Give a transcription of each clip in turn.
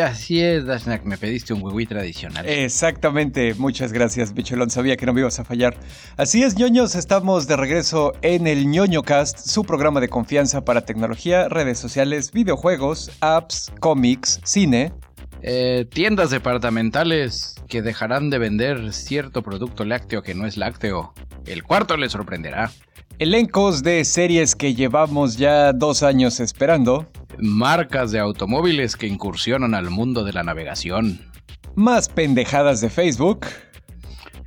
Así es, me pediste un güey tradicional. Exactamente, muchas gracias, Bicholón. Sabía que no me ibas a fallar. Así es, ñoños, estamos de regreso en el ñoño cast, su programa de confianza para tecnología, redes sociales, videojuegos, apps, cómics, cine. Eh, tiendas departamentales que dejarán de vender cierto producto lácteo que no es lácteo. El cuarto le sorprenderá. Elencos de series que llevamos ya dos años esperando. Marcas de automóviles que incursionan al mundo de la navegación. Más pendejadas de Facebook.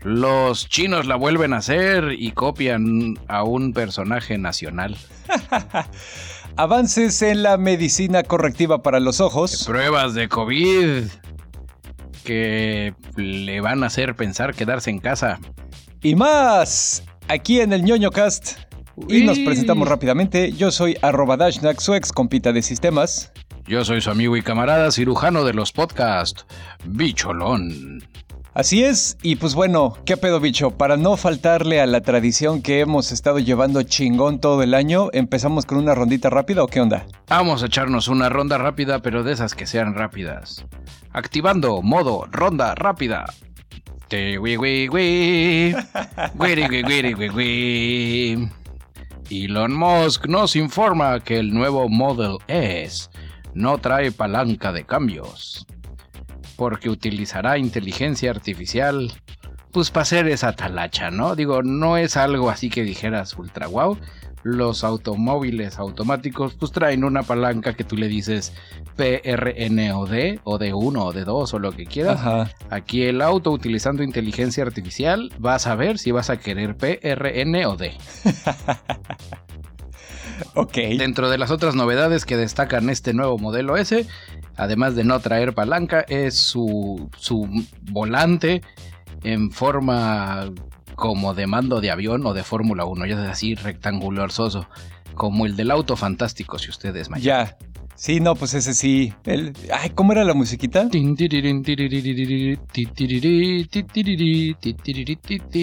Los chinos la vuelven a hacer y copian a un personaje nacional. Avances en la medicina correctiva para los ojos. Pruebas de COVID que le van a hacer pensar quedarse en casa. Y más aquí en el ñoño cast. Y nos presentamos rápidamente. Yo soy arroba Dashnak, su ex compita de sistemas. Yo soy su amigo y camarada cirujano de los podcasts, Bicholón. Así es, y pues bueno, ¿qué pedo bicho? Para no faltarle a la tradición que hemos estado llevando chingón todo el año, ¿empezamos con una rondita rápida o qué onda? Vamos a echarnos una ronda rápida, pero de esas que sean rápidas. Activando modo ronda rápida. Elon Musk nos informa que el nuevo Model S no trae palanca de cambios, porque utilizará inteligencia artificial, pues para hacer esa talacha, ¿no? Digo, no es algo así que dijeras ultra wow, los automóviles automáticos pues traen una palanca que tú le dices PRN o D o D1 o D2 o lo que quieras. Aquí el auto utilizando inteligencia artificial vas a ver si vas a querer PRN o D. ok. Dentro de las otras novedades que destacan este nuevo modelo S, además de no traer palanca, es su, su volante en forma como de mando de avión o de Fórmula 1, ya es así rectangular soso, como el del auto fantástico, si ustedes me Ya. Sí, no, pues ese sí. El... Ay, ¿cómo era la musiquita?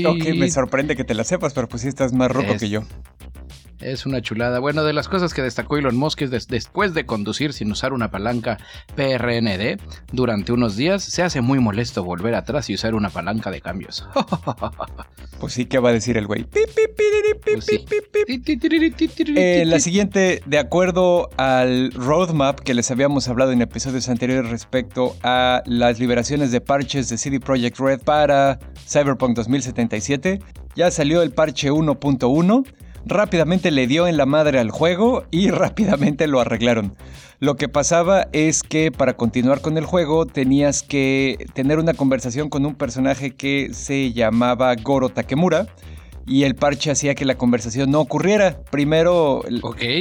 Ok, me sorprende que te la sepas, pero pues sí estás más rojo que yo. Es una chulada. Bueno, de las cosas que destacó Elon Musk es después de conducir sin usar una palanca PRND durante unos días, se hace muy molesto volver atrás y usar una palanca de cambios. pues sí, ¿qué va a decir el güey? la siguiente, de acuerdo al roadmap que les habíamos hablado en episodios anteriores respecto a las liberaciones de parches de CD Projekt Red para Cyberpunk 2077, ya salió el parche 1.1 rápidamente le dio en la madre al juego y rápidamente lo arreglaron. Lo que pasaba es que para continuar con el juego tenías que tener una conversación con un personaje que se llamaba Goro Takemura y el parche hacía que la conversación no ocurriera. Primero,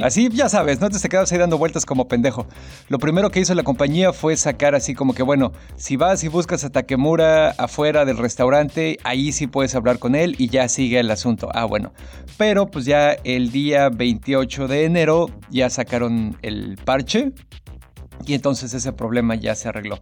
así ya sabes, no te quedas ahí dando vueltas como pendejo. Lo primero que hizo la compañía fue sacar así como que, bueno, si vas y buscas a Takemura afuera del restaurante, ahí sí puedes hablar con él y ya sigue el asunto. Ah, bueno. Pero pues ya el día 28 de enero ya sacaron el parche y entonces ese problema ya se arregló.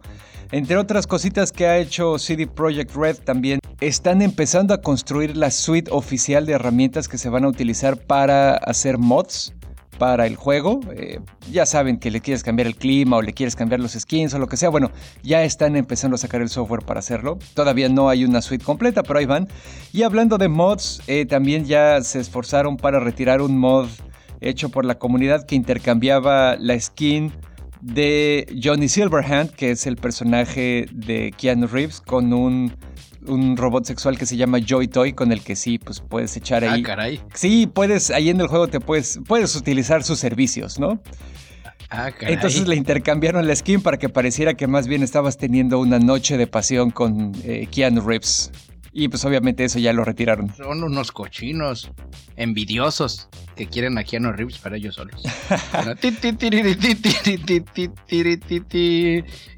Entre otras cositas que ha hecho CD Projekt Red también están empezando a construir la suite oficial de herramientas que se van a utilizar para hacer mods para el juego. Eh, ya saben que le quieres cambiar el clima o le quieres cambiar los skins o lo que sea. Bueno, ya están empezando a sacar el software para hacerlo. Todavía no hay una suite completa, pero ahí van. Y hablando de mods, eh, también ya se esforzaron para retirar un mod hecho por la comunidad que intercambiaba la skin de Johnny Silverhand, que es el personaje de Keanu Reeves, con un, un robot sexual que se llama Joy Toy, con el que sí, pues puedes echar ahí. Ah, caray. Sí, puedes, ahí en el juego te puedes, puedes utilizar sus servicios, ¿no? Ah, caray. Entonces le intercambiaron la skin para que pareciera que más bien estabas teniendo una noche de pasión con eh, Keanu Reeves. Y pues obviamente eso ya lo retiraron. Son unos cochinos envidiosos que quieren a Keanu Reeves para ellos solos.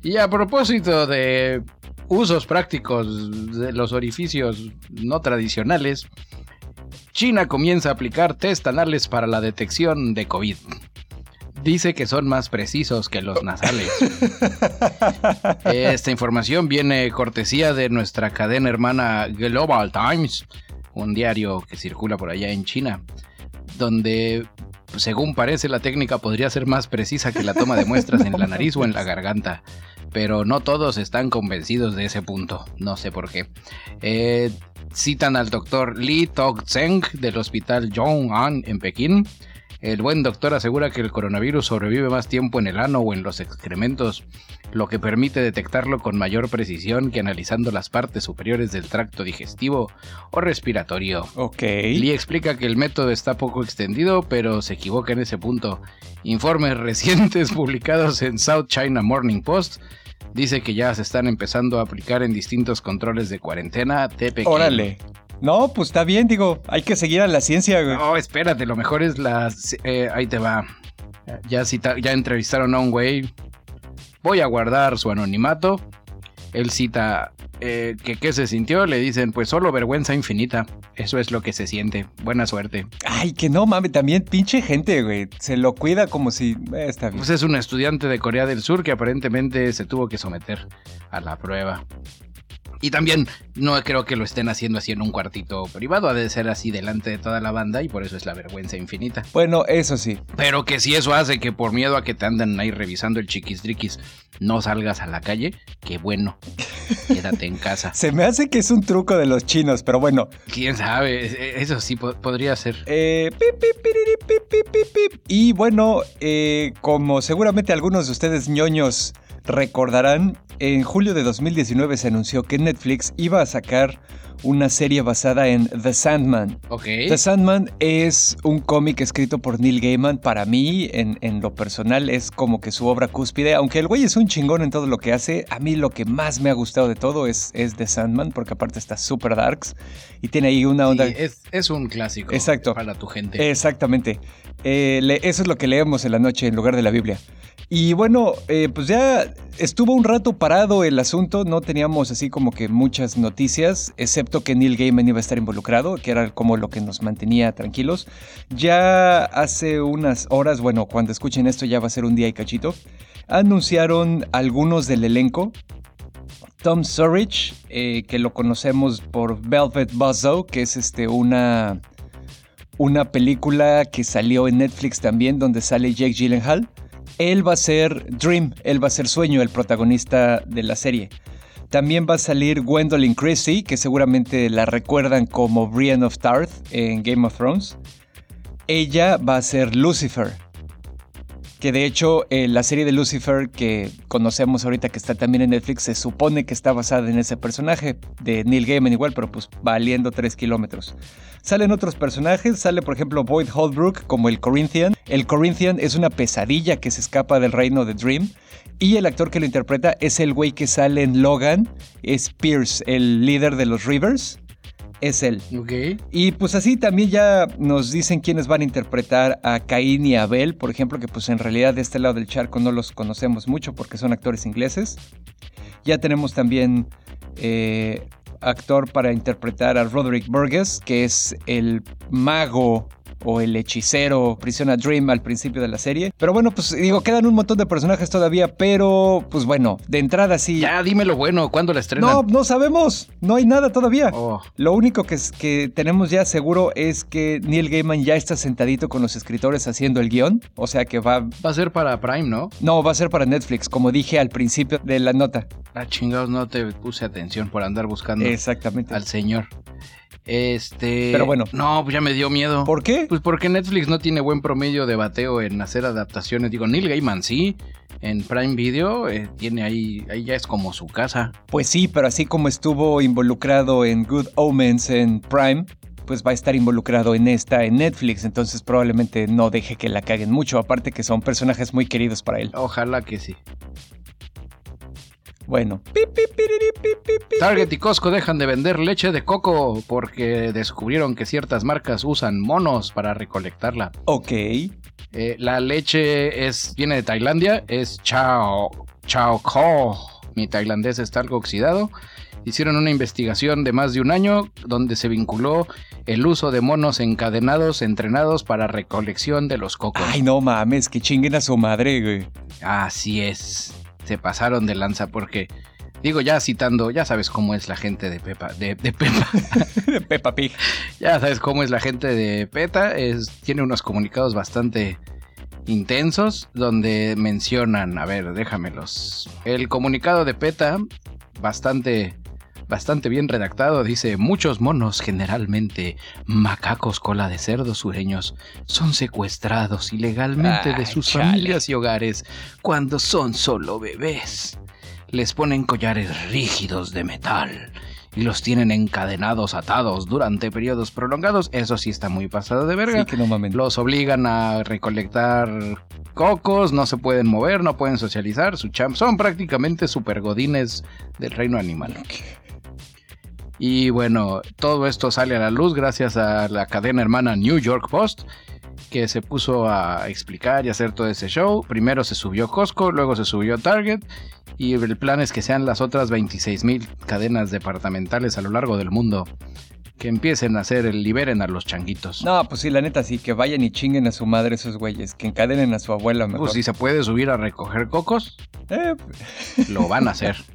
y a propósito de usos prácticos de los orificios no tradicionales, China comienza a aplicar test anales para la detección de COVID. Dice que son más precisos que los nasales. Esta información viene cortesía de nuestra cadena hermana Global Times, un diario que circula por allá en China, donde según parece la técnica podría ser más precisa que la toma de muestras en la nariz o en la garganta pero no todos están convencidos de ese punto. No sé por qué. Eh, citan al doctor Lee Tok-Zeng del hospital Zhong'an en Pekín. El buen doctor asegura que el coronavirus sobrevive más tiempo en el ano o en los excrementos, lo que permite detectarlo con mayor precisión que analizando las partes superiores del tracto digestivo o respiratorio. Ok. Lee explica que el método está poco extendido, pero se equivoca en ese punto. Informes recientes publicados en South China Morning Post dice que ya se están empezando a aplicar en distintos controles de cuarentena de Órale. No, pues está bien, digo, hay que seguir a la ciencia, güey. No, espérate, lo mejor es la... Eh, ahí te va. Ya, ya entrevistaron a un güey. Voy a guardar su anonimato. Él cita eh, que qué se sintió, le dicen, pues solo vergüenza infinita. Eso es lo que se siente. Buena suerte. Ay, que no mames, también pinche gente, güey. Se lo cuida como si... Eh, está bien. Pues es un estudiante de Corea del Sur que aparentemente se tuvo que someter a la prueba. Y también no creo que lo estén haciendo así en un cuartito privado, ha de ser así delante de toda la banda y por eso es la vergüenza infinita. Bueno, eso sí. Pero que si eso hace que por miedo a que te andan ahí revisando el chiquis no salgas a la calle, qué bueno. Quédate en casa. Se me hace que es un truco de los chinos, pero bueno. Quién sabe, eso sí podría ser. Eh, y bueno, eh, como seguramente algunos de ustedes ñoños recordarán, en julio de 2019 se anunció que Netflix iba a sacar una serie basada en The Sandman. The Sandman es un cómic escrito por Neil Gaiman. Para mí, en, lo personal, es como que su obra cúspide. Aunque el güey es un chingón en todo lo que hace, a mí lo que más me ha gustado de todo es, es The Sandman, porque aparte está super darks y tiene ahí una onda. es, un clásico Exacto. para tu gente. Exactamente. Eh, eso es lo que leemos en la noche en lugar de la Biblia. Y bueno, eh, pues ya estuvo un rato parado el asunto, no teníamos así como que muchas noticias, excepto que Neil Gaiman iba a estar involucrado, que era como lo que nos mantenía tranquilos. Ya hace unas horas, bueno, cuando escuchen esto ya va a ser un día y cachito, anunciaron algunos del elenco. Tom Surridge, eh, que lo conocemos por Velvet Buzzsaw, que es este, una, una película que salió en Netflix también, donde sale Jake Gyllenhaal. Él va a ser Dream, él va a ser Sueño, el protagonista de la serie. También va a salir Gwendolyn Christie, que seguramente la recuerdan como Brienne of Tarth en Game of Thrones. Ella va a ser Lucifer. Que de hecho eh, la serie de Lucifer que conocemos ahorita que está también en Netflix se supone que está basada en ese personaje de Neil Gaiman igual, pero pues valiendo 3 kilómetros. Salen otros personajes, sale por ejemplo Boyd Holbrook como el Corinthian. El Corinthian es una pesadilla que se escapa del reino de Dream. Y el actor que lo interpreta es el güey que sale en Logan, es Pierce, el líder de los Rivers. Es él. Y pues así también ya nos dicen quiénes van a interpretar a Caín y Abel, por ejemplo, que pues en realidad de este lado del charco no los conocemos mucho porque son actores ingleses. Ya tenemos también eh, actor para interpretar a Roderick Burgess, que es el mago o el hechicero Prisiona Dream al principio de la serie. Pero bueno, pues digo, quedan un montón de personajes todavía, pero pues bueno, de entrada sí. Ya, dime lo bueno, ¿cuándo la estrenan? No, no sabemos, no hay nada todavía. Oh. Lo único que, es, que tenemos ya seguro es que Neil Gaiman ya está sentadito con los escritores haciendo el guion, o sea que va... Va a ser para Prime, ¿no? No, va a ser para Netflix, como dije al principio de la nota. Ah, chingados, no te puse atención por andar buscando Exactamente. al señor. Este. Pero bueno. No, pues ya me dio miedo. ¿Por qué? Pues porque Netflix no tiene buen promedio de bateo en hacer adaptaciones. Digo, Neil Gaiman sí. En Prime Video eh, tiene ahí, ahí ya es como su casa. Pues sí, pero así como estuvo involucrado en Good Omens en Prime, pues va a estar involucrado en esta en Netflix, entonces probablemente no deje que la caguen mucho, aparte que son personajes muy queridos para él. Ojalá que sí. Bueno. Target y Costco dejan de vender leche de coco porque descubrieron que ciertas marcas usan monos para recolectarla. Ok. Eh, la leche es, viene de Tailandia, es Chao, Chao Ko. Mi tailandés está algo oxidado. hicieron una investigación de más de un año donde se vinculó el uso de monos encadenados entrenados para recolección de los cocos. Ay, no mames, que chinguen a su madre, güey. Así es. Se pasaron de lanza porque Digo, ya citando, ya sabes cómo es la gente de Pepa, de, de Pepa. de Peppa Pig. Ya sabes cómo es la gente de PETA. Es, tiene unos comunicados bastante intensos donde mencionan, a ver, déjamelos. El comunicado de PETA, bastante bastante bien redactado, dice, muchos monos, generalmente macacos cola de cerdo sureños, son secuestrados ilegalmente de sus familias y hogares cuando son solo bebés les ponen collares rígidos de metal y los tienen encadenados, atados durante periodos prolongados. Eso sí está muy pasado de verga. que no Los obligan a recolectar cocos, no se pueden mover, no pueden socializar. Su champ son prácticamente supergodines del reino animal. Y bueno, todo esto sale a la luz gracias a la cadena hermana New York Post, que se puso a explicar y hacer todo ese show. Primero se subió Costco, luego se subió Target y el plan es que sean las otras 26.000 cadenas departamentales a lo largo del mundo que empiecen a hacer el liberen a los changuitos. No, pues sí, la neta sí, que vayan y chinguen a su madre esos güeyes, que encadenen a su abuela mejor. Pues si se puede subir a recoger cocos, eh. lo van a hacer.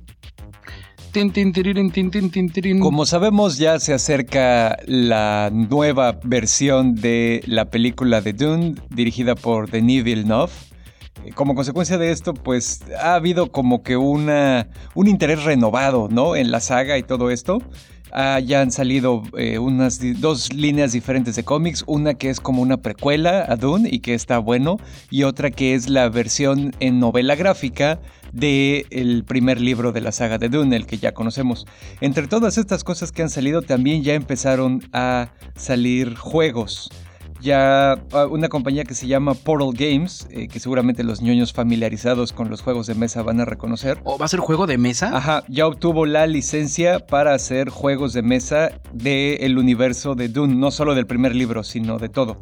Como sabemos, ya se acerca la nueva versión de la película de Dune, dirigida por Denis Villeneuve. Eh, como consecuencia de esto, pues ha habido como que una, un interés renovado, ¿no? En la saga y todo esto. Ya han salido eh, unas dos líneas diferentes de cómics, una que es como una precuela a Dune y que está bueno, y otra que es la versión en novela gráfica del el primer libro de la saga de Dune, el que ya conocemos. Entre todas estas cosas que han salido, también ya empezaron a salir juegos ya ah, una compañía que se llama Portal Games, eh, que seguramente los ñoños familiarizados con los juegos de mesa van a reconocer. ¿O va a ser juego de mesa? Ajá, ya obtuvo la licencia para hacer juegos de mesa del universo de Dune, no solo del primer libro, sino de todo.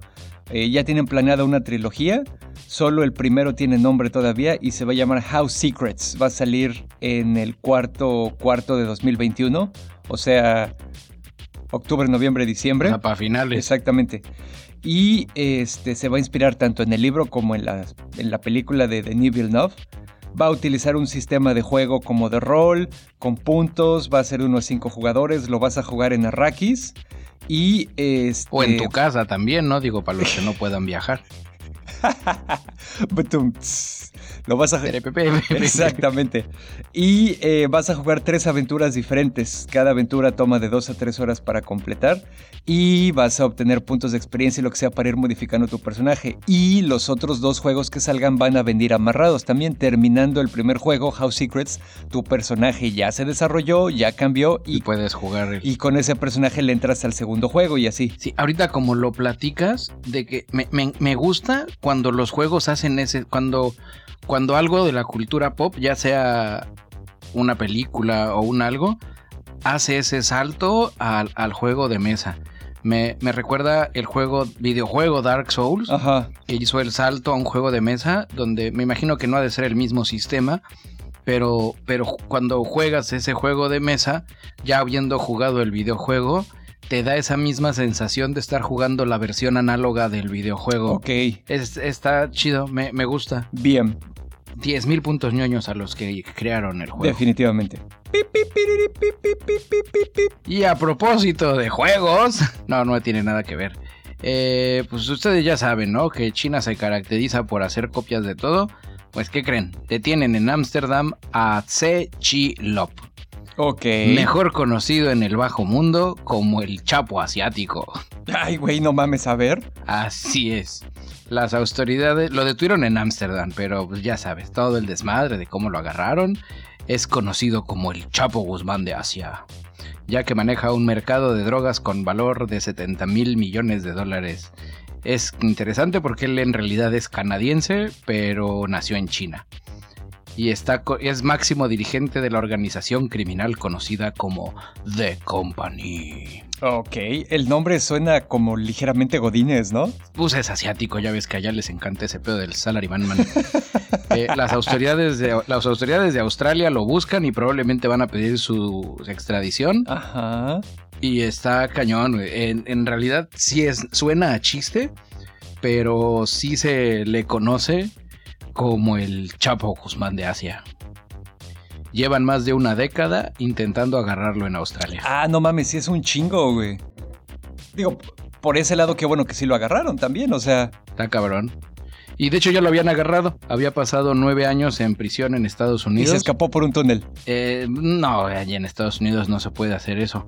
Eh, ya tienen planeada una trilogía, solo el primero tiene nombre todavía y se va a llamar House Secrets. Va a salir en el cuarto cuarto de 2021, o sea, octubre, noviembre, diciembre. para finales. Exactamente y este, se va a inspirar tanto en el libro como en la, en la película de Denis Villeneuve. Va a utilizar un sistema de juego como de rol, con puntos, va a ser uno a cinco jugadores, lo vas a jugar en Arrakis y... Este... O en tu casa también, ¿no? Digo, para los que no puedan viajar. Lo vas a Exactamente. Y eh, vas a jugar tres aventuras diferentes. Cada aventura toma de dos a tres horas para completar. Y vas a obtener puntos de experiencia y lo que sea para ir modificando tu personaje. Y los otros dos juegos que salgan van a venir amarrados. También terminando el primer juego, House Secrets, tu personaje ya se desarrolló, ya cambió. Y, puedes jugar. Y con ese personaje le entras al segundo juego y así. Sí, ahorita como lo platicas, de que me, me gusta cuando los juegos hacen ese. Cuando cuando algo de la cultura pop, ya sea una película o un algo, hace ese salto al, juego de mesa. Me, recuerda el juego, videojuego Dark Souls, que hizo el salto a un juego de mesa, donde me imagino que no ha de ser el mismo sistema, pero, pero cuando juegas ese juego de mesa, ya habiendo jugado el videojuego, te da esa misma sensación de estar jugando la versión análoga del videojuego. Ok. está chido, me, me gusta. Bien. 10.000 puntos ñoños a los que crearon el juego. Definitivamente. Y a propósito de juegos, no, no tiene nada que ver. Eh, pues ustedes ya saben, ¿no? Que China se caracteriza por hacer copias de todo. Pues, ¿qué creen? Detienen en Ámsterdam a Tse Chi Lop. Ok. Mejor conocido en el bajo mundo como el Chapo Asiático. Ay, güey, no mames, a ver. Así es. Las autoridades lo detuvieron en Ámsterdam, pero pues ya sabes, todo el desmadre de cómo lo agarraron. Es conocido como el Chapo Guzmán de Asia, ya que maneja un mercado de drogas con valor de 70 mil millones de dólares. Es interesante porque él en realidad es canadiense, pero nació en China. Y está, es máximo dirigente de la organización criminal conocida como The Company. Ok, el nombre suena como ligeramente Godines, ¿no? Pues es asiático, ya ves que allá les encanta ese pedo del salaryman man. Eh, las, autoridades de, las autoridades de Australia lo buscan y probablemente van a pedir su extradición. Ajá. Y está cañón. En, en realidad sí es, suena a chiste, pero sí se le conoce como el Chapo Guzmán de Asia. Llevan más de una década intentando agarrarlo en Australia. Ah, no mames, sí es un chingo, güey. Digo, por ese lado, qué bueno que sí lo agarraron también, o sea. Está cabrón. Y de hecho ya lo habían agarrado. Había pasado nueve años en prisión en Estados Unidos. Y se escapó por un túnel. Eh, no, allí en Estados Unidos no se puede hacer eso.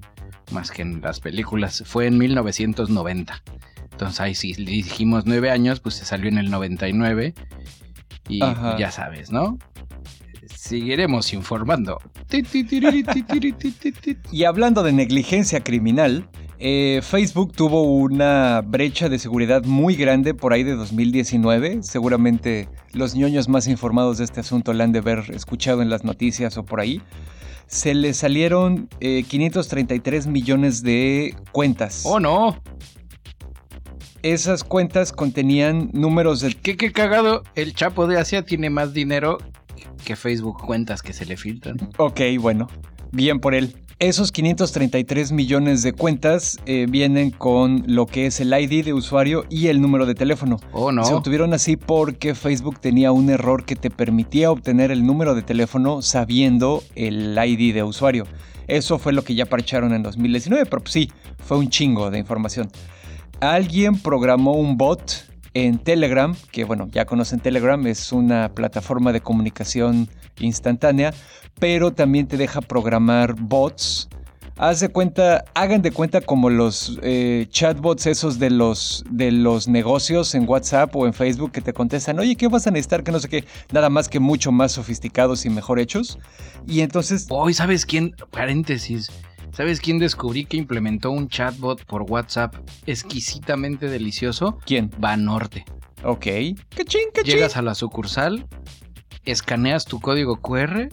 Más que en las películas. Fue en 1990. Entonces ahí sí dijimos nueve años, pues se salió en el 99. Y ya sabes, ¿no? Seguiremos informando. y hablando de negligencia criminal, eh, Facebook tuvo una brecha de seguridad muy grande por ahí de 2019. Seguramente los ñoños más informados de este asunto la han de haber escuchado en las noticias o por ahí. Se le salieron 533 eh, millones de cuentas. ¡Oh, no! Esas cuentas contenían números de... ¿Qué, qué cagado? El Chapo de Asia tiene más dinero que Facebook cuentas que se le filtran. Ok, bueno. Bien por él. Esos 533 millones de cuentas eh, vienen con lo que es el ID de usuario y el número de teléfono. Oh, no. Se obtuvieron así porque Facebook tenía un error que te permitía obtener el número de teléfono sabiendo el ID de usuario. Eso fue lo que ya parcharon en 2019, pero pues sí, fue un chingo de información. Alguien programó un bot en Telegram, que bueno, ya conocen Telegram, es una plataforma de comunicación instantánea, pero también te deja programar bots. Haz de cuenta, hagan de cuenta como los eh, chatbots esos de los, de los negocios en WhatsApp o en Facebook que te contestan, oye, ¿qué vas a necesitar? Que no sé qué, nada más que mucho más sofisticados y mejor hechos. Y entonces... Hoy, ¿sabes quién? Paréntesis. ¿Sabes quién descubrí que implementó un chatbot por WhatsApp exquisitamente delicioso? ¿Quién? Banorte. Ok. ¡Cachín, cachín! Llegas a la sucursal, escaneas tu código QR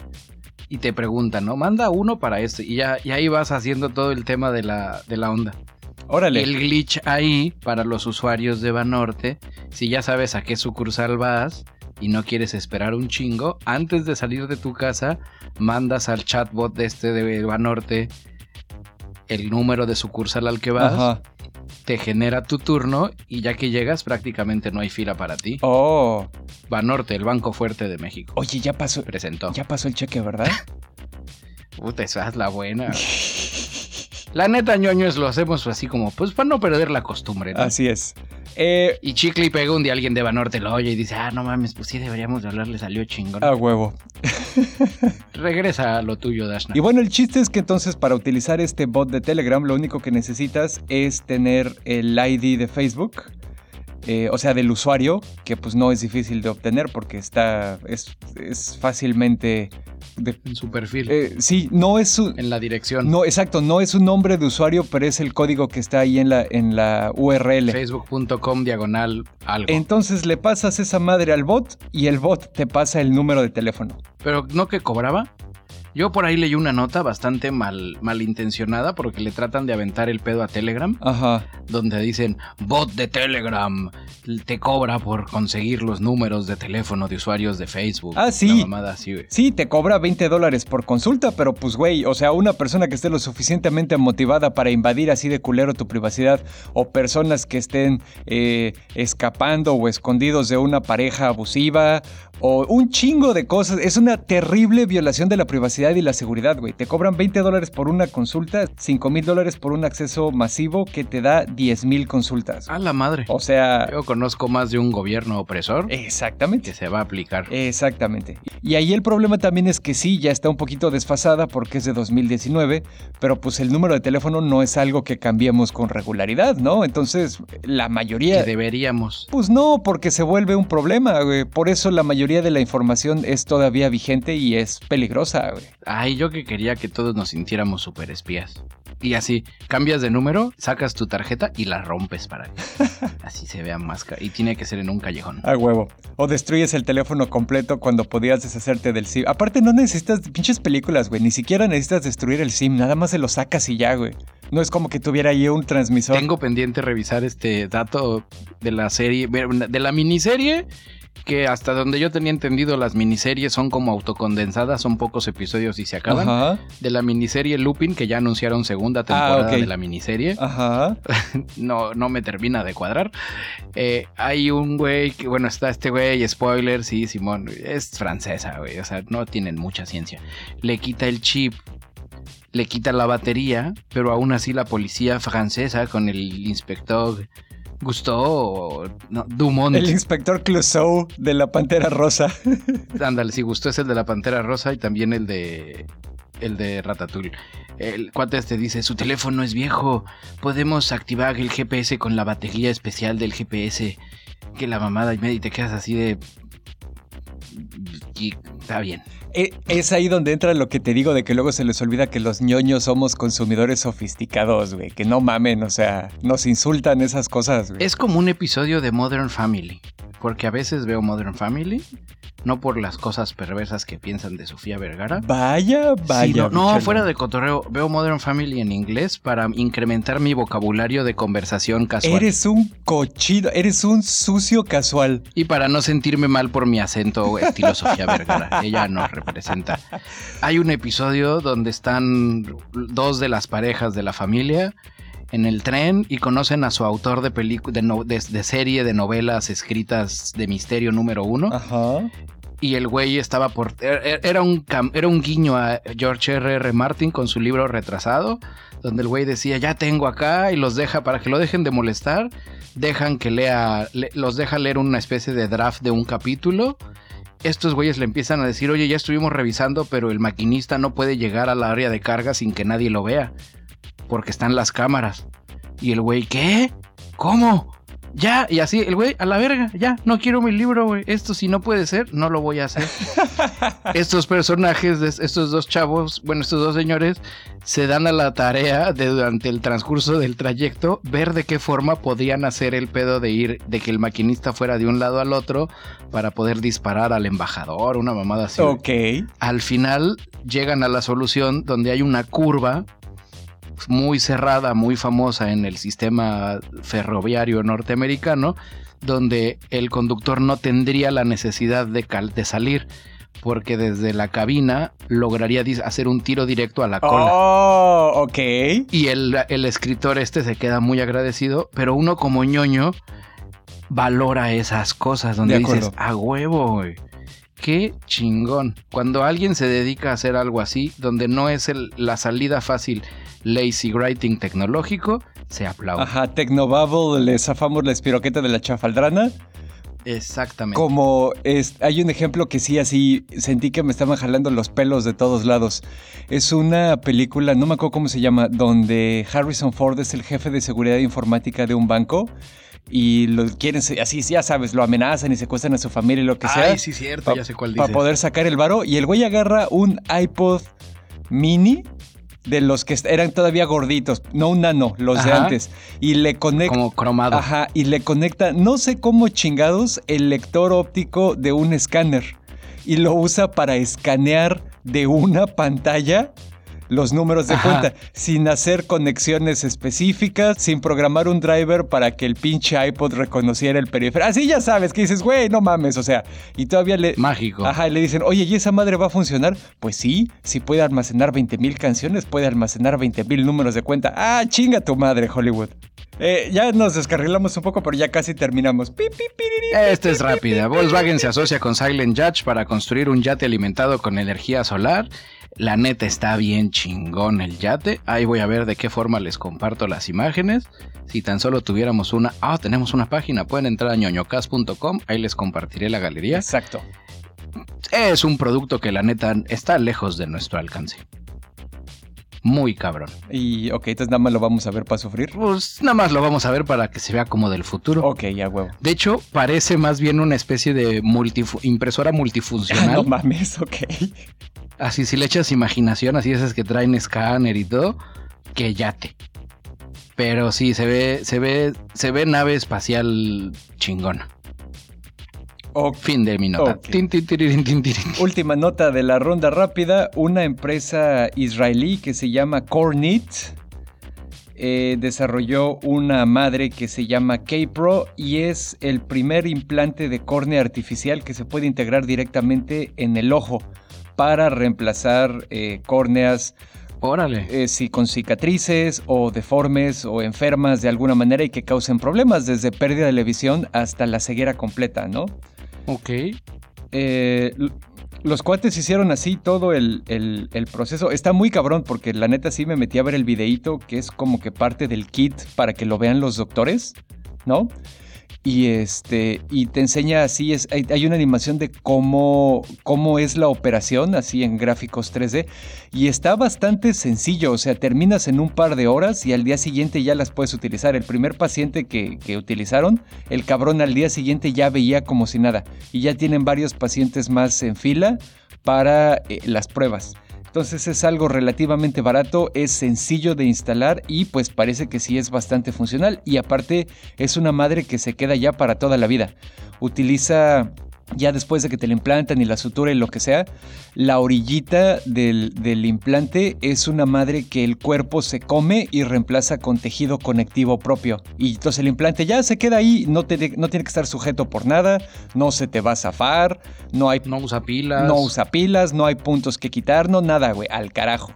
y te preguntan, ¿no? Manda uno para esto. Y ya y ahí vas haciendo todo el tema de la, de la onda. Órale. el glitch ahí para los usuarios de Banorte, si ya sabes a qué sucursal vas y no quieres esperar un chingo, antes de salir de tu casa, mandas al chatbot de este de Banorte el número de sucursal al que vas, te genera tu turno y ya que llegas prácticamente no hay fila para ti. Oh. Banorte, el Banco Fuerte de México. Oye, ya pasó. Presentó. Ya pasó el cheque, ¿verdad? Puta, esa es la buena. la neta, ñoños, lo hacemos así como, pues para no perder la costumbre, ¿no? Así es. Eh, y Chicle y pega un día alguien de Banorte lo oye y dice, ah, no mames, pues sí deberíamos de hablarle, salió chingón. A huevo. Regresa a lo tuyo, Dashna. Y bueno, el chiste es que entonces para utilizar este bot de Telegram, lo único que necesitas es tener el ID de Facebook. Eh, o sea, del usuario, que pues no es difícil de obtener porque está, es, es fácilmente en su perfil. Eh, sí, no es su... En la dirección. No, exacto, no es un nombre de usuario, pero es el código que está ahí en la, en la URL. Facebook.com diagonal algo. Entonces le pasas esa madre al bot y el bot te pasa el número de teléfono. ¿Pero no que cobraba? Yo por ahí leí una nota bastante mal malintencionada porque le tratan de aventar el pedo a Telegram. Ajá. Donde dicen, bot de Telegram te cobra por conseguir los números de teléfono de usuarios de Facebook. Ah, sí. sí, te cobra 20 dólares por consulta, pero pues güey, o sea, una persona que esté lo suficientemente motivada para invadir así de culero tu privacidad o personas que estén eh, escapando o escondidos de una pareja abusiva o un chingo de cosas. Es una terrible violación de la privacidad y la seguridad, güey. Te cobran 20 dólares por una consulta, 5 mil dólares por un acceso masivo que te da 10 mil consultas. A la madre. O sea... Yo conozco más de un gobierno opresor. Exactamente. Que se va a aplicar. Exactamente. Y ahí el problema también es que sí, ya está un poquito desfasada porque es de 2019, pero pues el número de teléfono no es algo que cambiemos con regularidad, ¿no? Entonces, la mayoría... Que deberíamos. Pues no, porque se vuelve un problema, güey. Por eso la mayoría de la información es todavía vigente y es peligrosa, güey. Ay, yo que quería que todos nos sintiéramos super espías. Y así, cambias de número, sacas tu tarjeta y la rompes para que así se vea más. Y tiene que ser en un callejón. A huevo. O destruyes el teléfono completo cuando podías deshacerte del SIM. Aparte, no necesitas pinches películas, güey. Ni siquiera necesitas destruir el SIM. Nada más se lo sacas y ya, güey. No es como que tuviera ahí un transmisor. Tengo pendiente revisar este dato de la serie, de la miniserie, que hasta donde yo tenía entendido las miniseries son como autocondensadas, son pocos episodios y se acaban. Ajá. De la miniserie Lupin, que ya anunciaron segunda temporada ok. de la miniserie. Ajá. no, no me termina de cuadrar. Eh, hay un güey que, bueno, está este güey, spoiler, sí, Simón, es francesa, güey, o sea, no tienen mucha ciencia. Le quita el chip, le quita la batería, pero aún así la policía francesa con el inspector Gusteau, no, Dumont, El inspector Clouseau de la Pantera Rosa. ándale, sí, Gusteau es el de la Pantera Rosa y también el de... El de Ratatouille. El cuate este dice, su teléfono es viejo. Podemos activar el GPS con la batería especial del GPS. Que la mamada y media y te quedas así de... Y está bien. E- Es ahí donde entra lo que te digo de que luego se les olvida que los ñoños somos consumidores sofisticados, güey. Que no mamen, o sea, nos insultan esas cosas, güey. Es como un episodio de Modern Family. Porque a veces veo Modern Family. No por las cosas perversas que piensan de Sofía Vergara. Vaya, vaya. No, fuera de cotorreo, veo Modern Family en inglés para incrementar mi vocabulario de conversación casual. Eres un cochino, eres un sucio casual. Y para no sentirme mal por mi acento estilo Sofía Vergara, ella nos representa. Hay un episodio donde están dos de las parejas de la familia en el tren y conocen a su autor de, de, no- de- de serie de novelas escritas de misterio número uno. Ajá. Y el güey estaba por... er- Era un, era un guiño a George R. R. Martin con su libro retrasado, donde el güey decía, ya tengo acá, y los deja, para que lo dejen de molestar, dejan que lea, le- los deja leer una especie de draft de un capítulo. Estos güeyes le empiezan a decir, oye, ya estuvimos revisando, pero el maquinista no puede llegar al área de carga sin que nadie lo vea, porque están las cámaras. Y el güey, ¿qué? ¿Cómo? Ya, y así, el güey, a la verga, ya, no quiero mi libro, güey. Esto si no puede ser, no lo voy a hacer. estos personajes, de estos dos chavos, bueno, estos dos señores, se dan a la tarea de durante el transcurso del trayecto ver de qué forma podrían hacer el pedo de ir, de que el maquinista fuera de un lado al otro para poder disparar al embajador, una mamada así. Ok. Al final llegan a la solución donde hay una curva muy cerrada, muy famosa en el sistema ferroviario norteamericano, donde el conductor no tendría la necesidad de, cal- de salir, porque desde la cabina lograría hacer un tiro directo a la cola. Oh, ok. Y el, el escritor este se queda muy agradecido, pero uno como ñoño valora esas cosas donde De dices, a huevo, güey. Qué chingón. Cuando alguien se dedica a hacer algo así, donde no es el- la salida fácil lazy writing tecnológico, se aplaude. Ajá, Tecnobubble, le zafamos la espiroqueta de la chafaldrana. Exactamente. Como es, hay un ejemplo que sí, así sentí que me estaban jalando los pelos de todos lados. Es una película, no me acuerdo cómo se llama, donde Harrison Ford es el jefe de seguridad informática de un banco y lo quieren, así ya sabes, lo amenazan y secuestran a su familia y lo que sea. Ay, sí, cierto, ya sé cuál dice. Para poder sacar el varo. Y el güey agarra un iPod mini de los que eran todavía gorditos, no un nano, los de antes. Y le conecta. Como cromado. Ajá, y le conecta, no sé cómo chingados, el lector óptico de un escáner. Y lo usa para escanear de una pantalla los números de Ajá. cuenta, sin hacer conexiones específicas, sin programar un driver para que el pinche iPod reconociera el periférico. Así ya sabes que dices, güey, no mames, o sea, y todavía le... Mágico. Ajá, y le dicen, oye, ¿y esa madre va a funcionar? Pues sí, si puede almacenar 20 mil canciones, puede almacenar 20 mil números de cuenta. Ah, chinga tu madre, Hollywood. Eh, ya nos descarrilamos un poco, pero ya casi terminamos. Esta es rápida. Volkswagen se asocia con Silent Yacht para construir un yate alimentado con energía solar. La neta está bien chingón el yate. Ahí voy a ver de qué forma les comparto las imágenes. Si tan solo tuviéramos una... Ah, tenemos una página. Pueden entrar a ñoñocas.com. Ahí les compartiré la galería. Exacto. Es un producto que la neta está lejos de nuestro alcance. Muy cabrón. Y ok, entonces nada más lo vamos a ver para sufrir. Pues nada más lo vamos a ver para que se vea como del futuro. Ok, ya huevo. De hecho, parece más bien una especie de multifu- impresora multifuncional. no mames, ok. Así, si le echas imaginación, así esas que traen escáner y todo, que yate. Pero sí, se ve, se ve, se ve nave espacial chingona. Fin de mi nota. Última nota de la ronda rápida. Una empresa israelí que se llama Cornit eh, desarrolló una madre que se llama K-Pro y es el primer implante de córnea artificial que se puede integrar directamente en el ojo para reemplazar eh, córneas Órale. Eh, si con cicatrices o deformes o enfermas de alguna manera y que causen problemas, desde pérdida de la visión hasta la ceguera completa, ¿no? Ok. Eh, los cuates hicieron así todo el, el, proceso. Está muy cabrón porque la neta sí me metí a ver el videíto que es como que parte del kit para que lo vean los doctores, ¿no? Y este y te enseña así es hay, una animación de cómo cómo es la operación así en gráficos 3D y está bastante sencillo o sea terminas en un par de horas y al día siguiente ya las puedes utilizar. El primer paciente que, que utilizaron el cabrón al día siguiente ya veía como si nada y ya tienen varios pacientes más en fila para eh, las pruebas entonces es algo relativamente barato, es sencillo de instalar y pues parece que sí es bastante funcional. Y aparte es una madre que se queda ya para toda la vida. Utiliza ya después de que te la implantan y la sutura y lo que sea, la orillita del, implante es una madre que el cuerpo se come y reemplaza con tejido conectivo propio. Y entonces el implante ya se queda ahí, no, te, no tiene que estar sujeto por nada, no se te va a zafar, no hay... No usa pilas. No usa pilas, no hay puntos que quitar, no nada, güey, al carajo.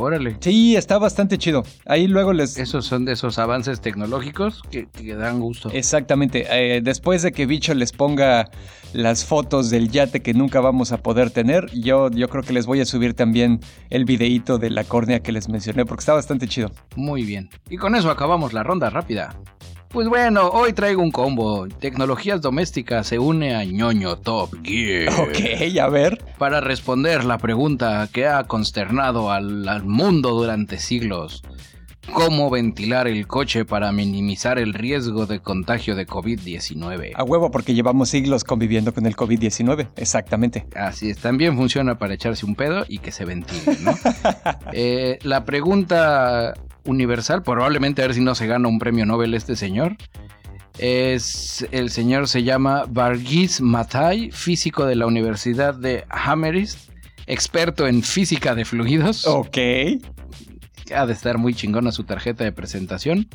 Órale. Sí, está bastante chido. Ahí luego les... Esos son de esos avances tecnológicos que, dan gusto. Exactamente. Eh, después de que Bicho les ponga las fotos del yate que nunca vamos a poder tener, yo, yo creo que les voy a subir también el videíto de la córnea que les mencioné porque está bastante chido. Muy bien. Y con eso acabamos la ronda rápida. Pues bueno, hoy traigo un combo. Tecnologías domésticas se une a ñoño Top Gear. Ok, a ver. Para responder la pregunta que ha consternado al, al mundo durante siglos. ¿Cómo ventilar el coche para minimizar el riesgo de contagio de COVID-19? A huevo, porque llevamos siglos conviviendo con el COVID-19, exactamente. Así es, también funciona para echarse un pedo y que se ventile, ¿no? Eh, la pregunta universal, probablemente a ver si no se gana un premio Nobel este señor. Es, el señor se llama Varghese Matai, físico de la Universidad de Hammerist, experto en física de fluidos. Ok. Ha de estar muy chingona su tarjeta de presentación.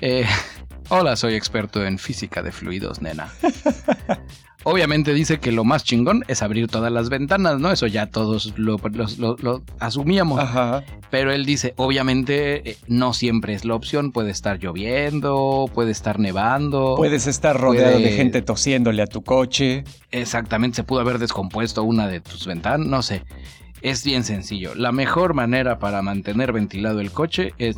Eh, hola, soy experto en física de fluidos, nena. Obviamente dice que lo más chingón es abrir todas las ventanas, ¿no? Eso ya todos lo, asumíamos. Ajá. Pero él dice, obviamente eh, no siempre es la opción. Puede estar lloviendo, puede estar nevando. Puedes estar rodeado de gente tosiéndole a tu coche. Exactamente, se pudo haber descompuesto una de tus ventanas, no sé. Es bien sencillo. La mejor manera para mantener ventilado el coche es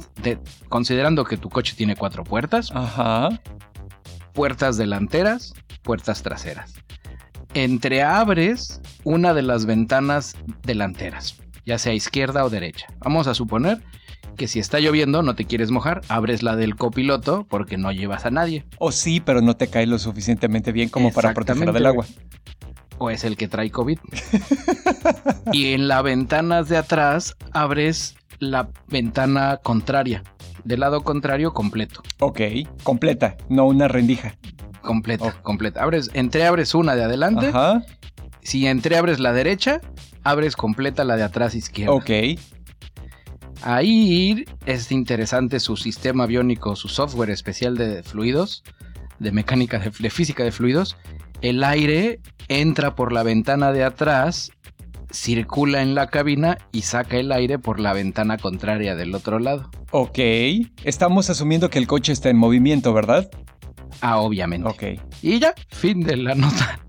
considerando que tu coche tiene cuatro puertas. Ajá. Puertas delanteras, puertas traseras. Entreabres una de las ventanas delanteras, ya sea izquierda o derecha. Vamos a suponer que si está lloviendo no te quieres mojar, abres la del copiloto porque no llevas a nadie. O sí, pero no te cae lo suficientemente bien como para protegerla del agua. O es el que trae COVID. y en la ventana de atrás abres la ventana contraria. Del lado contrario completo. Ok, completa, no una rendija. Completa, completa. Abres, entreabres una de adelante. Ajá. Si entreabres la derecha, abres completa la de atrás izquierda. Ok. Ahí es interesante su sistema biónico, su software especial de fluidos, de mecánica, de, de física de fluidos. El aire entra por la ventana de atrás circula en la cabina y saca el aire por la ventana contraria del otro lado. Ok, estamos asumiendo que el coche está en movimiento, ¿verdad? Ah, obviamente. Ok. Y ya, fin de la nota.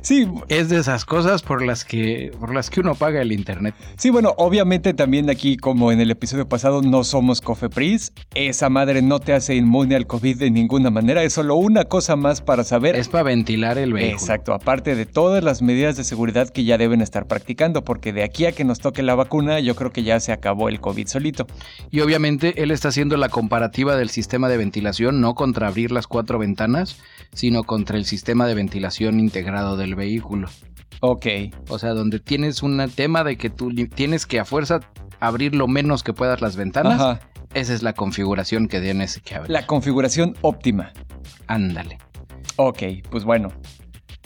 Sí. Es de esas cosas por las que, por las que uno paga el internet. Sí, bueno, obviamente también aquí, como en el episodio pasado, no somos Cofepris. Esa madre no te hace inmune al COVID de ninguna manera. Es solo una cosa más para saber. Es para ventilar el vehículo. Exacto, aparte de todas las medidas de seguridad que ya deben estar practicando, porque de aquí a que nos toque la vacuna, yo creo que ya se acabó el COVID solito. Y obviamente él está haciendo la comparativa del sistema de ventilación, no contra abrir las cuatro ventanas, sino contra el sistema de ventilación integrado del vehículo. Ok. O sea, donde tienes un tema de que tú tienes que a fuerza abrir lo menos que puedas las ventanas. Esa es la configuración que tienes que abrir. La configuración óptima. Ándale. Ok, pues bueno.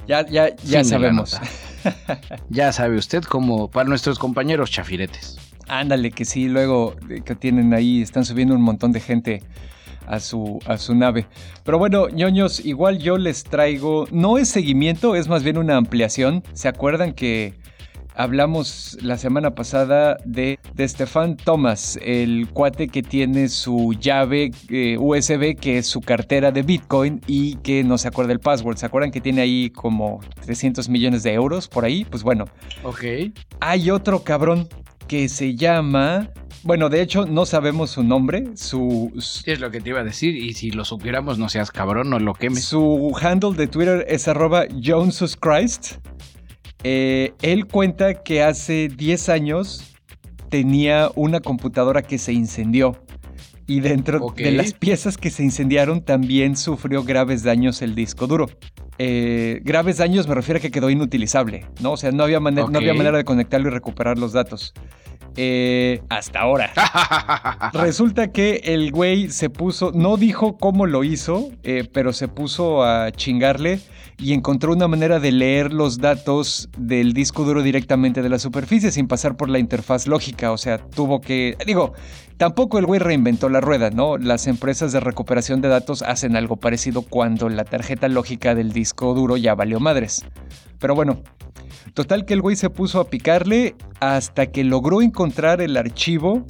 Ya, ya, ya sabemos. ya sabe usted cómo para nuestros compañeros chafiretes. Ándale, que sí, luego que tienen ahí, están subiendo un montón de gente a su, a su nave. Pero bueno, ñoños, igual yo les traigo, no es seguimiento, es más bien una ampliación. ¿Se acuerdan que hablamos la semana pasada de, de Stefan Thomas, el cuate que tiene su llave eh, USB, que es su cartera de Bitcoin y que no se acuerda el password. ¿Se acuerdan que tiene ahí como 300 millones de euros por ahí? Pues bueno. Ok. Hay otro cabrón que se llama... Bueno, de hecho no sabemos su nombre, su... Es lo que te iba a decir, y si lo supiéramos no seas cabrón, no lo quemes. Su handle de Twitter es arroba Christ. Eh, él cuenta que hace 10 años tenía una computadora que se incendió. Y dentro de las piezas que se incendiaron también sufrió graves daños el disco duro. Eh, graves daños me refiero a que quedó inutilizable, ¿no? O sea, no había, no había manera de conectarlo y recuperar los datos. Eh, hasta ahora. Resulta que el güey se puso, no dijo cómo lo hizo, pero se puso a chingarle y encontró una manera de leer los datos del disco duro directamente de la superficie sin pasar por la interfaz lógica. O sea, tuvo que... Digo, tampoco el güey reinventó la rueda, ¿no? Las empresas de recuperación de datos hacen algo parecido cuando la tarjeta lógica del disco duro ya valió madres. Pero bueno, total que el güey se puso a picarle hasta que logró encontrar el archivo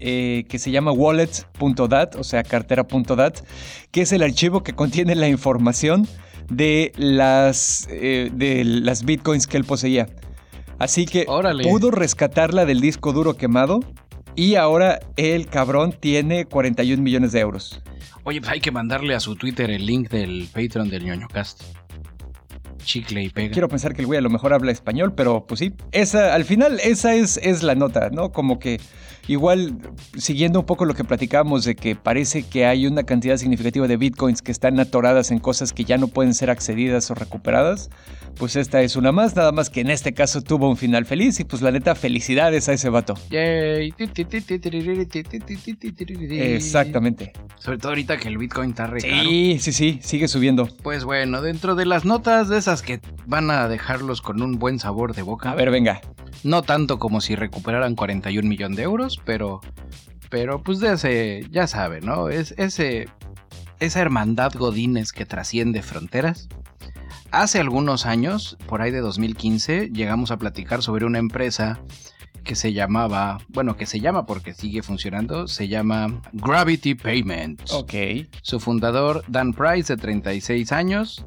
eh, que se llama wallet.dat, o sea, cartera.dat, que es el archivo que contiene la información de las, eh, de las bitcoins que él poseía. Así que pudo rescatarla del disco duro quemado y ahora el cabrón tiene 41 millones de euros. Oye, pues hay que mandarle a su Twitter el link del Patreon del ñoño cast. Chicle y pega. Quiero pensar que el güey a lo mejor habla español, pero pues sí. Esa, al final, esa es, es la nota, ¿no? Como que Igual, siguiendo un poco lo que platicábamos de que parece que hay una cantidad significativa de bitcoins que están atoradas en cosas que ya no pueden ser accedidas o recuperadas, pues esta es una más, nada más que en este caso tuvo un final feliz y pues la neta, felicidades a ese vato. Exactamente. Sobre todo ahorita que el bitcoin está re Sí, sí, sí, sigue subiendo. Pues bueno, dentro de las notas de esas que van a dejarlos con un buen sabor de boca. A ver, venga. No tanto como si recuperaran 41 millones de euros, pero, pero pues de ese, ya sabe, ¿no? Es ese, esa hermandad Godines que trasciende fronteras. Hace algunos años, por ahí de 2015, llegamos a platicar sobre una empresa que se llamaba, bueno, que se llama porque sigue funcionando, se llama Gravity Payments. Ok. Su fundador, Dan Price, de 36 años.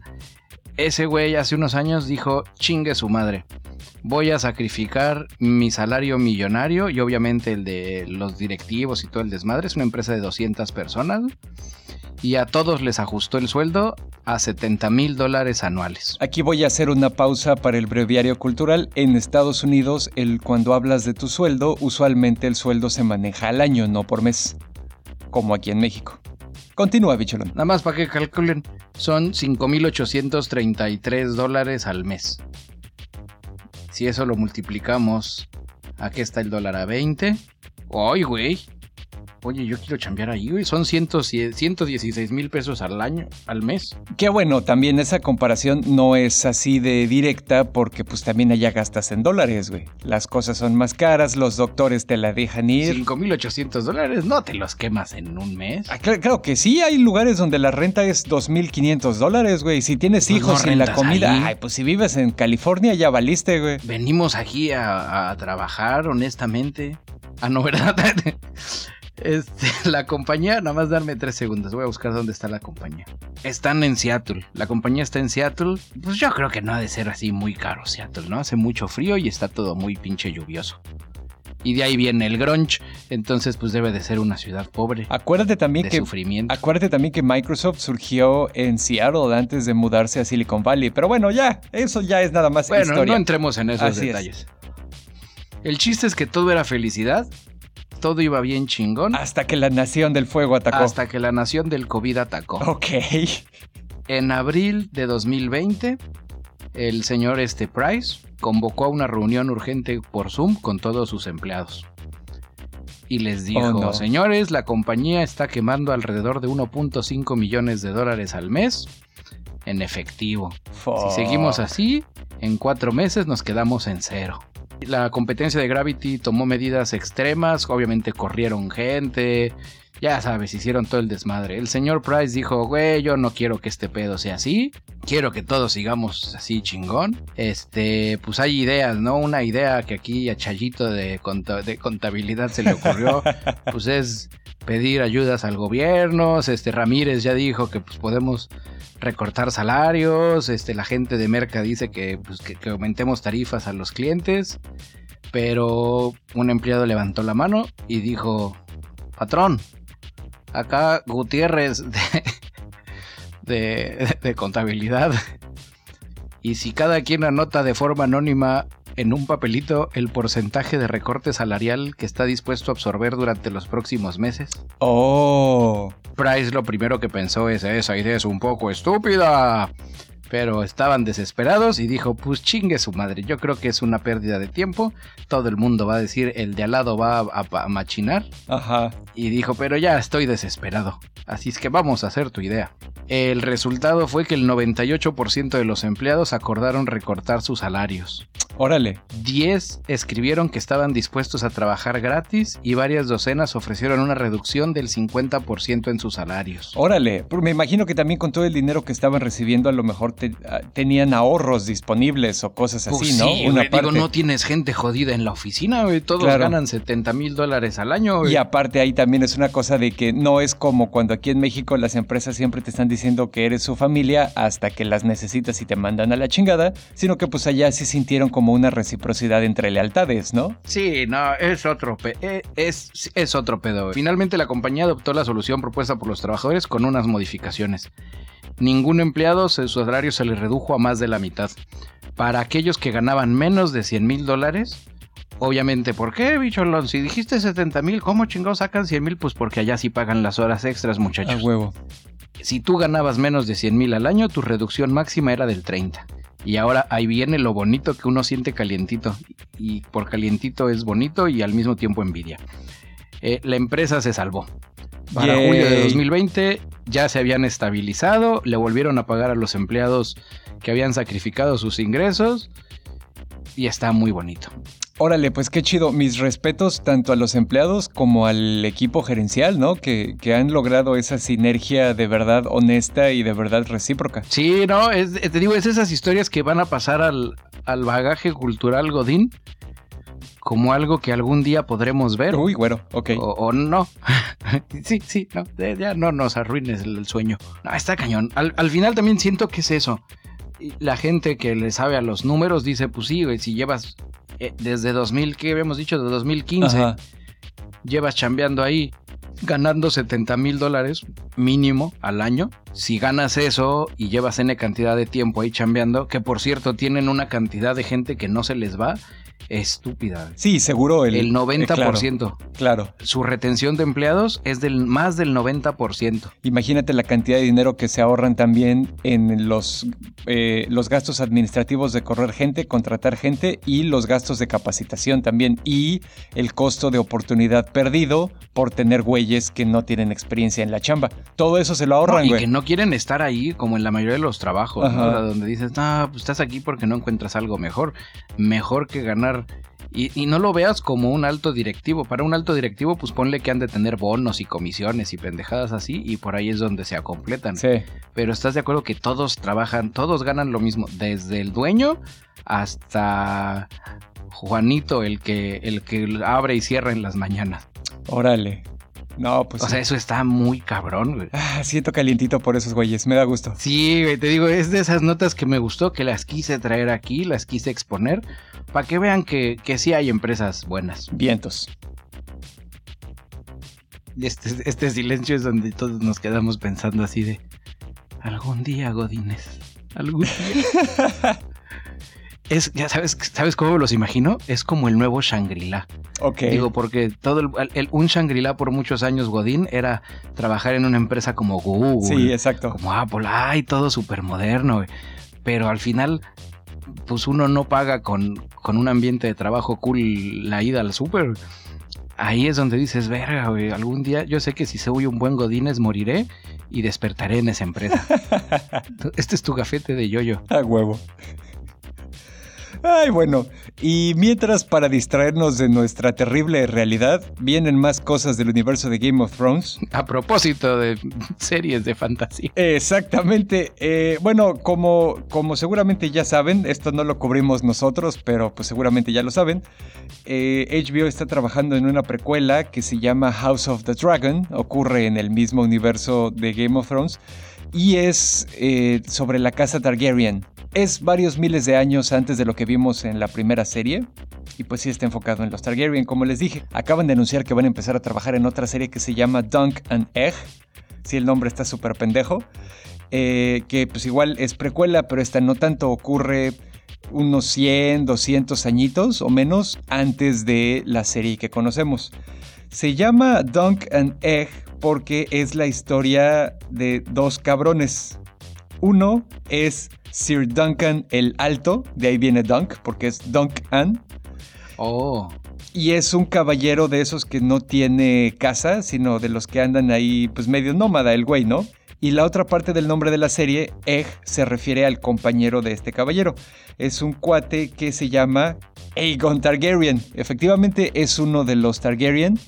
Ese güey hace unos años dijo, chingue su madre voy a sacrificar mi salario millonario y obviamente el de los directivos y todo el desmadre. Es una empresa de 200 personas y a todos les ajustó el sueldo a 70 mil dólares anuales. Aquí voy a hacer una pausa para el breviario cultural. En Estados Unidos, el, cuando hablas de tu sueldo, usualmente el sueldo se maneja al año, no por mes, como aquí en México. Continúa, bicholón. Nada más para que calculen, son 5.833 dólares al mes. Si eso lo multiplicamos, aquí está el dólar a 20. ¡Ay, güey! Oye, yo quiero chambear ahí, güey. Son 116 mil pesos al año, al mes. Qué bueno, también esa comparación no es así de directa porque pues también allá gastas en dólares, güey. Las cosas son más caras, los doctores te la dejan ir. 5.800 dólares, no te los quemas en un mes. Ah, claro, que sí, hay lugares donde la renta es 2.500 dólares, güey. Si tienes pues hijos y la comida, ay, pues si vives en California ya valiste, güey. Venimos aquí a, a trabajar, honestamente. Ah, no, ¿verdad? Este, la compañía, nada más darme tres segundos, voy a buscar dónde está la compañía. Están en Seattle, la compañía está en Seattle, pues yo creo que no ha de ser así muy caro Seattle, ¿no? Hace mucho frío y está todo muy pinche lluvioso. Y de ahí viene el grunge, entonces pues debe de ser una ciudad pobre. Acuérdate también que sufrimiento. Acuérdate también que Microsoft surgió en Seattle antes de mudarse a Silicon Valley, pero bueno, ya, eso ya es nada más bueno, no entremos en esos detalles. El chiste es que todo era felicidad todo iba bien chingón. Hasta que la Nación del Fuego atacó. Hasta que la Nación del COVID atacó. Ok. En abril de 2020, el señor este Price convocó a una reunión urgente por Zoom con todos sus empleados. y les dijo, Oh, no. señores, la compañía está quemando alrededor de 1.5 millones de dólares al mes en efectivo. Si seguimos así, en cuatro meses nos quedamos en cero. La competencia de Gravity tomó medidas extremas, obviamente corrieron gente, ya sabes, hicieron todo el desmadre. El señor Price dijo, güey, yo no quiero que este pedo sea así, quiero que todos sigamos así chingón. Este, pues hay ideas, ¿no? Una idea que aquí a Chayito de, de contabilidad se le ocurrió, pues es pedir ayudas al gobierno. Este Ramírez ya dijo que pues podemos recortar salarios, este, la gente de Merca dice que, pues, que, aumentemos tarifas a los clientes, pero un empleado levantó la mano y dijo, patrón, acá Gutiérrez de, de, de contabilidad, y si cada quien anota de forma anónima en un papelito el porcentaje de recorte salarial que está dispuesto a absorber durante los próximos meses, Oh. Price lo primero que pensó es esa idea es un poco estúpida. Pero estaban desesperados y dijo, pues chingue su madre, yo creo que es una pérdida de tiempo. Todo el mundo va a decir, el de al lado va a, a- a machinar. Ajá. Y dijo, pero ya estoy desesperado. Así es que vamos a hacer tu idea. El resultado fue que el 98% de los empleados acordaron recortar sus salarios. Órale. 10 escribieron que estaban dispuestos a trabajar gratis y varias docenas ofrecieron una reducción del 50% en sus salarios. Órale. Me imagino que también con todo el dinero que estaban recibiendo a lo mejor te- ah, tenían ahorros disponibles o cosas así, Pues ¿no? sí, güey, digo, no tienes gente jodida en la oficina, güey. Todos Claro. ganan 70 mil dólares al año, güey. Y aparte ahí también es una cosa de que no es como cuando aquí en México las empresas siempre te están diciendo que eres su familia hasta que las necesitas y te mandan a la chingada, sino que pues allá sí sintieron como una reciprocidad entre lealtades, ¿no? Sí, no, es otro, pe- eh, es, es otro pedo. Finalmente la compañía adoptó la solución propuesta por los trabajadores con unas modificaciones. Ningún empleado su salario se le redujo a más de la mitad. Para aquellos que ganaban menos de 100 mil dólares, obviamente, ¿por qué, bicholón? Si dijiste 70 mil, ¿cómo chingados sacan 100 mil? Pues porque allá sí pagan las horas extras, A muchachos. huevo. Si tú ganabas menos de 100 mil al año, tu reducción máxima era del 30. Y ahora ahí viene lo bonito que uno siente calientito. Y por calientito es bonito y al mismo tiempo envidia. Eh, la empresa se salvó. Para Yay. julio de 2020 ya se habían estabilizado, le volvieron a pagar a los empleados que habían sacrificado sus ingresos y está muy bonito. Órale, pues qué chido. Mis respetos tanto a los empleados como al equipo gerencial, ¿no? Que, que han logrado esa sinergia de verdad honesta y de verdad recíproca. Sí, no, es- te digo, es esas historias que van a pasar al, al bagaje cultural Godín como algo que algún día podremos ver. Uy, güero, ok. O, o no. sí, sí, no. eh, Ya no nos arruines el, el sueño. No, está cañón. Al, al final también siento que es eso. La gente que le sabe a los números dice, pues sí, güey, si llevas eh, desde 2000, ¿qué habíamos dicho? De 2015, Ajá. llevas chambeando ahí, ganando 70 mil dólares mínimo al año. Si ganas eso y llevas N cantidad de tiempo ahí chambeando, que por cierto tienen una cantidad de gente que no se les va, estúpida. Sí, seguro el, El eh, 90%. claro, claro. Su retención de empleados es del más del 90%. Imagínate la cantidad de dinero que se ahorran también en los, eh, los gastos administrativos de correr gente, contratar gente y los gastos de capacitación también. Y el costo de oportunidad perdido por tener güeyes que no tienen experiencia en la chamba. Todo eso se lo ahorran, y güey. que no quieren estar ahí como en la mayoría de los trabajos, ¿no? Donde dices, no, pues estás aquí porque no encuentras algo mejor. Mejor que ganar. Y, y no lo veas como un alto directivo. Para un alto directivo, pues ponle que han de tener bonos y comisiones y pendejadas así, y por ahí es donde se acompletan. Sí. Pero estás de acuerdo que todos trabajan, todos ganan lo mismo, desde el dueño hasta Juanito, el que, el que abre y cierra en las mañanas. Órale. No, pues O sea, eso está muy cabrón, güey. ah, siento calientito por esos güeyes. Me da gusto. Sí, güey, te digo, es de esas notas que me gustó, que las quise traer aquí, las quise exponer, para que vean que, que sí hay empresas buenas. Vientos. Este, este silencio es donde todos nos quedamos pensando así de, algún día, Godines, algún día. es, ya sabes, ¿sabes cómo los imagino? Es como el nuevo Shangri-La. Ok. Digo, porque todo el, el- un Shangri-La por muchos años, Godín, era trabajar en una empresa como Google. sí, exacto. como Apple, ay, todo súper moderno. Pero al final, pues uno no paga con, con un ambiente de trabajo cool la ida al súper. ahí es donde dices, verga, güey, algún día yo sé que si soy un buen Godínez moriré y despertaré en esa empresa. este es tu gafete de yoyo. A huevo. Ay, bueno. Y mientras, para distraernos de nuestra terrible realidad, vienen más cosas del universo de Game of Thrones. A propósito de series de fantasía. Exactamente. Eh, bueno, como, como seguramente ya saben, esto no lo cubrimos nosotros, pero pues seguramente ya lo saben. Eh, HBO está trabajando en una precuela que se llama House of the Dragon. Ocurre en el mismo universo de Game of Thrones. Y es eh, sobre la casa Targaryen. Es varios miles de años antes de lo que vimos en la primera serie. Y pues sí está enfocado en los Targaryen, como les dije. Acaban de anunciar que van a empezar a trabajar en otra serie que se llama Dunk and Egg. Si el nombre está súper pendejo. Eh, que pues igual es precuela, pero esta no tanto ocurre unos 100, 200 añitos o menos antes de la serie que conocemos. Se llama Dunk and Egg porque es la historia de dos cabrones. Uno es Sir Duncan el Alto, de ahí viene Dunk, porque es Duncan. Oh. Y es un caballero de esos que no tiene casa, sino de los que andan ahí, pues medio nómada, el güey, ¿no? Y la otra parte del nombre de la serie, Egg, se refiere al compañero de este caballero. Es un cuate que se llama Aegon Targaryen. Efectivamente es uno de los Targaryen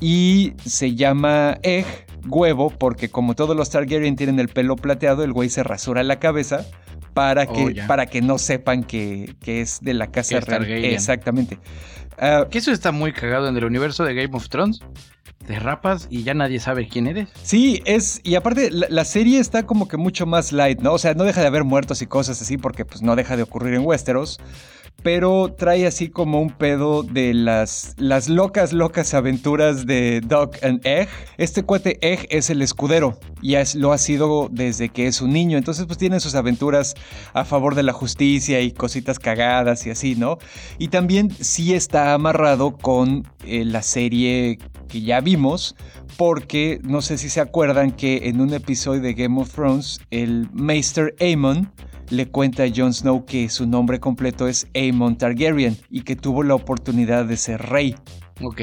y se llama Egg, huevo, porque como todos los Targaryen tienen el pelo plateado, el güey se rasura la cabeza para que, Oh, para que no sepan que, que es de la casa Que real. Targaryen. Exactamente. Ah, Que eso está muy cagado en el universo de Game of Thrones. Te rapas y ya nadie sabe quién eres. Sí, es. Y aparte, la, la serie está como que mucho más light, ¿no? O sea, no deja de haber muertos y cosas así, porque pues no deja de ocurrir en Westeros. Pero trae así como un pedo de las, las locas, locas aventuras de Doc and Egg. Este cuate Egg es el escudero y es- lo ha sido desde que es un niño. Entonces, pues tiene sus aventuras a favor de la justicia y cositas cagadas y así, ¿no? Y también sí está amarrado con eh, la serie que ya vimos, porque no sé si se acuerdan que en un episodio de Game of Thrones, el Maester Aemon le cuenta a Jon Snow que su nombre completo es Aemon Targaryen y que tuvo la oportunidad de ser rey. Ok.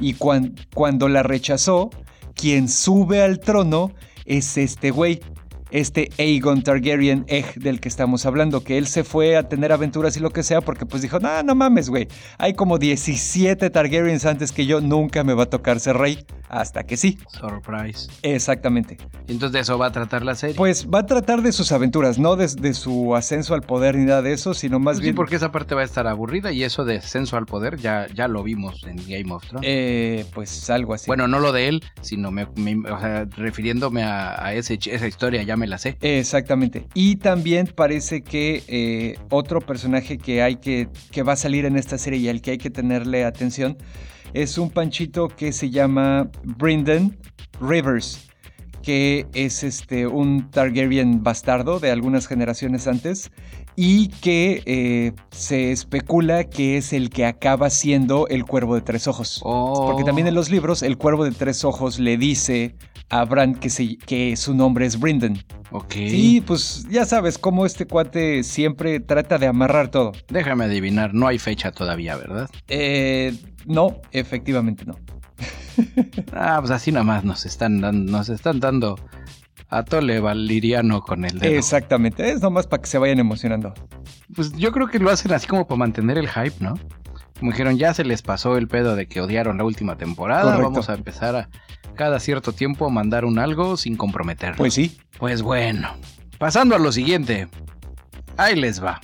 Y cuan- cuando la rechazó, quien sube al trono es este güey, este Aegon Targaryen Egg del que estamos hablando, que él se fue a tener aventuras y lo que sea porque pues dijo, no, no mames, güey, hay como 17 Targaryens antes que yo, nunca me va a tocar ser rey, hasta que sí, Surprise. exactamente. Entonces de eso va a tratar la serie. Pues va a tratar de sus aventuras, no de, de su ascenso al poder ni nada de eso, sino más Pues sí, bien... porque esa parte va a estar aburrida y eso de ascenso al poder ya, ya lo vimos en Game of Thrones. Eh, pues algo así. Bueno, no lo de él, sino me, me- o sea, refiriéndome a, a ese, ch- esa historia, ya me la sé. Exactamente. Y también parece que eh, otro personaje que hay que, que va a salir en esta serie y al que hay que tenerle atención es un panchito que se llama Brendan Rivers, que es este, un Targaryen bastardo de algunas generaciones antes y que eh, se especula que es el que acaba siendo el cuervo de tres ojos. Oh. Porque también en los libros el cuervo de tres ojos le dice a Bran que, se- que su nombre es Brendan. Ok. Sí, pues ya sabes cómo este cuate siempre trata de amarrar todo. Déjame adivinar, no hay fecha todavía, ¿verdad? Eh, no, efectivamente no. Ah, pues así nada más nos están dando, nos están dando a Tole Valiriano con el dedo. Exactamente, es nomás para que se vayan emocionando. Pues yo creo que lo hacen así como para mantener el hype, ¿no? Como dijeron, ya se les pasó el pedo de que odiaron la última temporada. Correcto. Vamos a empezar a cada cierto tiempo a mandar un algo sin comprometernos. Pues sí. Pues bueno, pasando a lo siguiente. Ahí les va.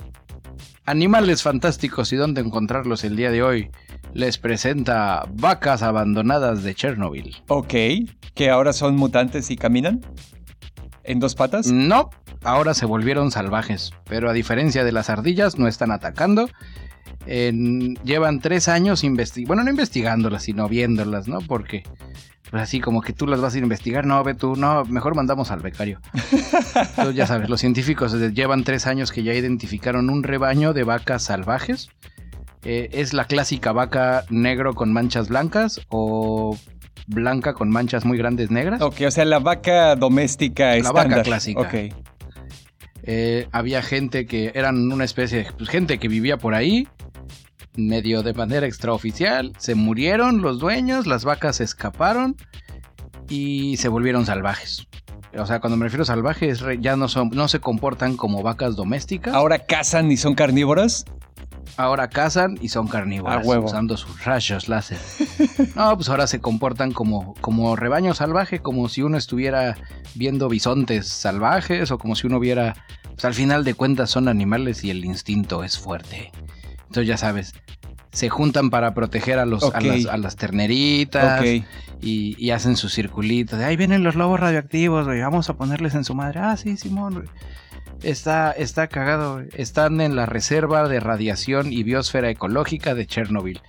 Animales fantásticos y dónde encontrarlos el día de hoy. Les presenta Vacas abandonadas de Chernobyl. Ok, que ahora son mutantes y caminan en dos patas. No, ahora se volvieron salvajes, pero a diferencia de las ardillas no están atacando. En- llevan tres años investigando, bueno, no investigándolas, sino viéndolas, ¿no? Porque pues así como que tú las vas a investigar, no, ve tú, no, mejor mandamos al becario. Entonces ya sabes, los científicos desde- llevan tres años que ya identificaron un rebaño de vacas salvajes. Eh, es la clásica vaca negro con manchas blancas o blanca con manchas muy grandes negras. Ok, o sea, la vaca doméstica La vaca estándar. clásica. Ok. Eh, había gente que eran una especie de pues, gente que vivía por ahí. medio de manera extraoficial, se murieron los dueños, las vacas escaparon y se volvieron salvajes. O sea, cuando me refiero a salvajes, ya no, no se comportan como vacas domésticas. ¿Ahora cazan y son carnívoras? Ahora cazan y son carnívoras, usando sus rayos láser. no, pues ahora se comportan como, como rebaño salvaje, como si uno estuviera viendo bisontes salvajes o como si uno viera... Pues al final de cuentas son animales y el instinto es fuerte. Entonces ya sabes, se juntan para proteger a, los, a, las, terneritas y, hacen su circulito de ahí vienen los lobos radioactivos, vamos a ponerles en su madre. Ah, sí, Simón. Está, está cagado. Están en la Reserva de Radiación y Biosfera Ecológica de Chernobyl.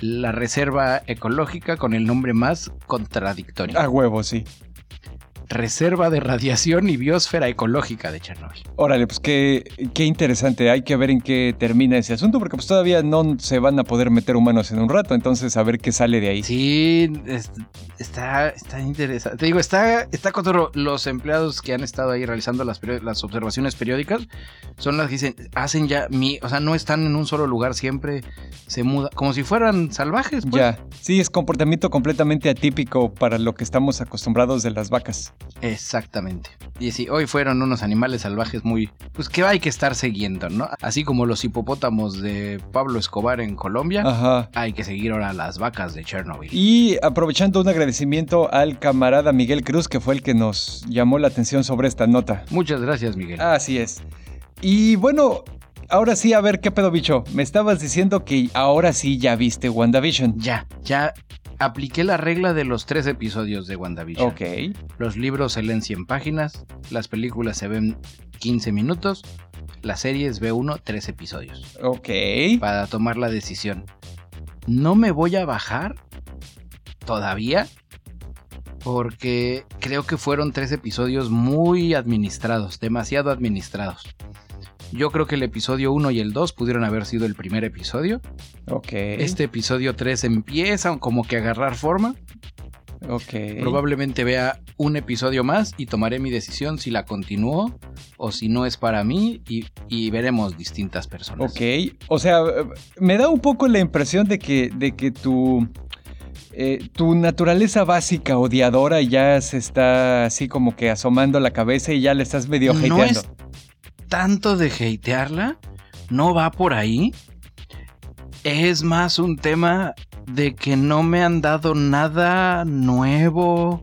La reserva ecológica con el nombre más contradictorio. A huevo, sí. Reserva de Radiación y Biosfera Ecológica de Chernobyl. Órale, pues qué, qué interesante. Hay que ver en qué termina ese asunto, porque pues todavía no se van a poder meter humanos en un rato, entonces a ver qué sale de ahí. Sí, está, está interesante. Te digo, está, está con los empleados que han estado ahí realizando las, las observaciones periódicas, son las que dicen, hacen ya mi, o sea, no están en un solo lugar siempre, se muda, como si fueran salvajes. Pues. Ya, sí, es comportamiento completamente atípico para lo que estamos acostumbrados de las vacas. Exactamente. Y si hoy fueron unos animales salvajes muy, pues que hay que estar siguiendo, ¿no? Así como los hipopótamos de Pablo Escobar en Colombia, hay que seguir ahora las vacas de Chernobyl. Y aprovechando un agradecimiento al camarada Miguel Cruz, que fue el que nos llamó la atención sobre esta nota. Muchas gracias, Miguel. Así es. Y bueno, ahora sí, a ver, ¿qué pedo, bicho? Me estabas diciendo que ahora sí ya viste WandaVision. Ya, ya apliqué la regla de los tres episodios de WandaVision. Ok. Los libros se leen 100 páginas, las películas se ven 15 minutos, las series ve uno, tres episodios. Ok. Para tomar la decisión. No me voy a bajar todavía porque creo que fueron tres episodios muy administrados, demasiado administrados. Yo creo que el episodio 1 y el 2 pudieron haber sido el primer episodio. Ok. Este episodio 3 empieza como que a agarrar forma. Ok. Probablemente vea un episodio más y tomaré mi decisión si la continúo o si no es para mí y, veremos distintas personas. Ok. O sea, me da un poco la impresión de que, de que tu, eh, tu naturaleza básica odiadora ya se está así como que asomando la cabeza y ya le estás medio no tanto de hatearla, no va por ahí. Es más un tema de que no me han dado nada nuevo.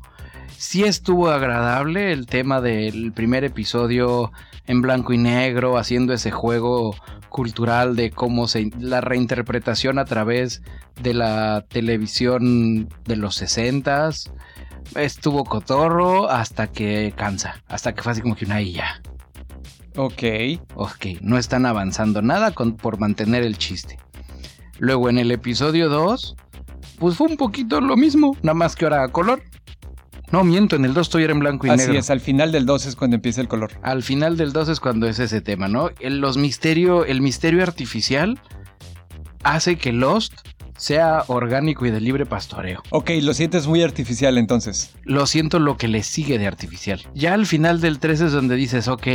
Sí estuvo agradable el tema del primer episodio en blanco y negro, haciendo ese juego cultural de cómo se la reinterpretación a través de la televisión de los 60 Estuvo cotorro hasta que cansa, hasta que fue así como que una ya. Ok. Ok, no están avanzando nada por mantener el chiste. Luego en el episodio 2, pues fue un poquito lo mismo, nada más que ahora a color. No, miento, en el 2 estoy en blanco y negro. Así es, al final del 2 es cuando empieza el color. Al final del 2 es cuando es ese tema, ¿no? El, los misterio, el misterio artificial hace que Lost sea orgánico y de libre pastoreo. Ok, lo sientes muy artificial entonces. Lo siento lo que le sigue de artificial. Ya al final del 3 es donde dices, ok,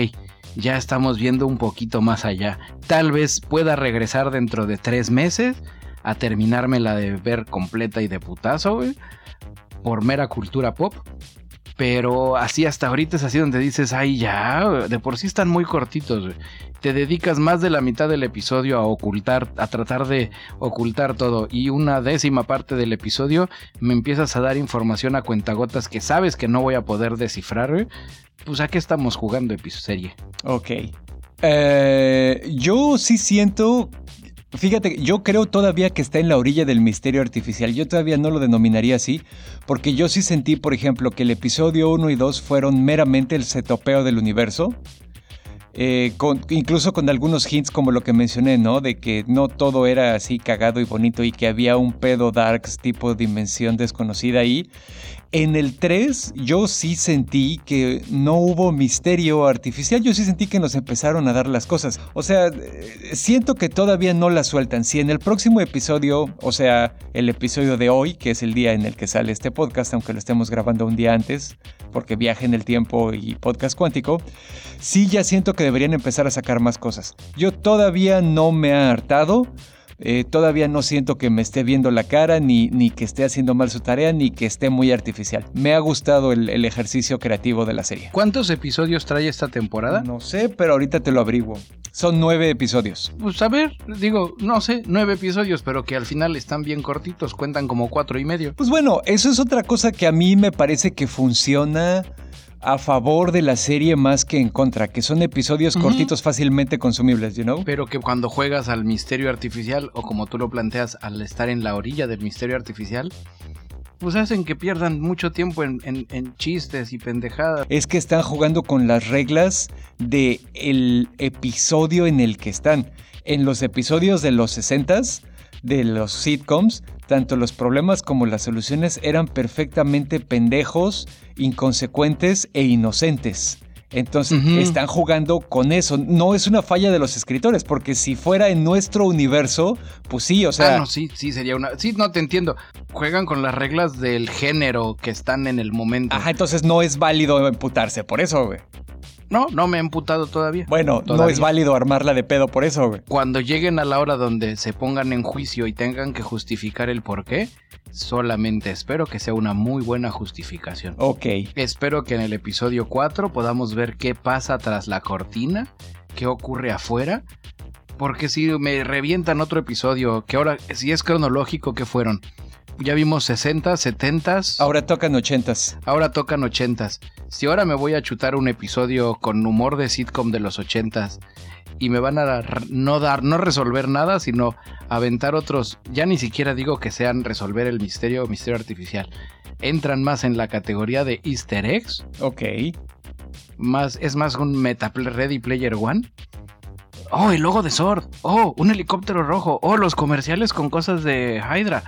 ya estamos viendo un poquito más allá. Tal vez pueda regresar dentro de tres meses a terminarme la de ver completa y de putazo, güey, por mera cultura pop. Pero así hasta ahorita es así donde dices, ay ya, de por sí están muy cortitos. Te dedicas más de la mitad del episodio a ocultar, a tratar de ocultar todo. Y una décima parte del episodio me empiezas a dar información a cuentagotas que sabes que no voy a poder descifrar, pues a qué estamos jugando episodio Ok. Eh, yo sí siento Fíjate, yo creo todavía que está en la orilla del misterio artificial. Yo todavía no lo denominaría así, porque yo sí sentí, por ejemplo, que el episodio 1 y 2 fueron meramente el setopeo del universo. Eh, incluso con algunos hints como lo que mencioné, ¿no? De que no todo era así cagado y bonito y que había un pedo darks tipo dimensión desconocida ahí. En el 3 yo sí sentí que no hubo misterio artificial, yo sí sentí que nos empezaron a dar las cosas. O sea, eh, siento que todavía no las sueltan. Si en el próximo episodio, o sea, el episodio de hoy, que es el día en el que sale este podcast, aunque lo estemos grabando un día antes, porque viaje en el tiempo y podcast cuántico, sí ya siento que deberían empezar a sacar más cosas. Yo todavía no me he hartado eh, todavía no siento que me esté viendo la cara, ni, ni que esté haciendo mal su tarea, ni que esté muy artificial. Me ha gustado el, el ejercicio creativo de la serie. ¿Cuántos episodios trae esta temporada? No sé, pero ahorita te lo averiguo. Son nueve episodios. Pues a ver, digo, no sé, nueve episodios, pero que al final están bien cortitos, cuentan como cuatro y medio. Pues bueno, eso es otra cosa que a mí me parece que funciona a favor de la serie más que en contra, que son episodios cortitos fácilmente consumibles, you know? Pero que cuando juegas al misterio artificial, o como tú lo planteas, al estar en la orilla del misterio artificial, pues hacen que pierdan mucho tiempo en, en- en chistes y pendejadas. Es que están jugando con las reglas de el episodio en el que están. En los episodios de los 60s, de los sitcoms, tanto los problemas como las soluciones eran perfectamente pendejos, inconsecuentes e inocentes. Entonces están jugando con eso. No es una falla de los escritores, porque si fuera en nuestro universo, pues sí, o sea, ah, no, sí, sí, sería una... Sí, no, te entiendo. Juegan con las reglas del género que están en el momento. ajá, entonces no es válido emputarse por eso, güey. No, no me he emputado todavía. Bueno, no es válido armarla de pedo por eso, güey. Cuando lleguen a la hora donde se pongan en juicio y tengan que justificar el por qué, solamente espero que sea una muy buena justificación. Ok. Espero que en el episodio 4 podamos ver qué pasa tras la cortina, qué ocurre afuera. Porque si me revientan otro episodio, que ahora, si es cronológico, ¿qué fueron? Ya vimos 60, 70, Ahora tocan ochentas. ahora tocan 80. Si ahora me voy a chutar un episodio con humor de sitcom de los 80 y me van a dar- no dar, no resolver nada, sino aventar otros, ya ni siquiera digo que sean resolver el misterio o misterio artificial. Entran más en la categoría de easter eggs Ok. más, es más un meta Ready Player One. Oh, el logo de Sword. Oh, un helicóptero rojo. Oh, los comerciales con cosas de Hydra.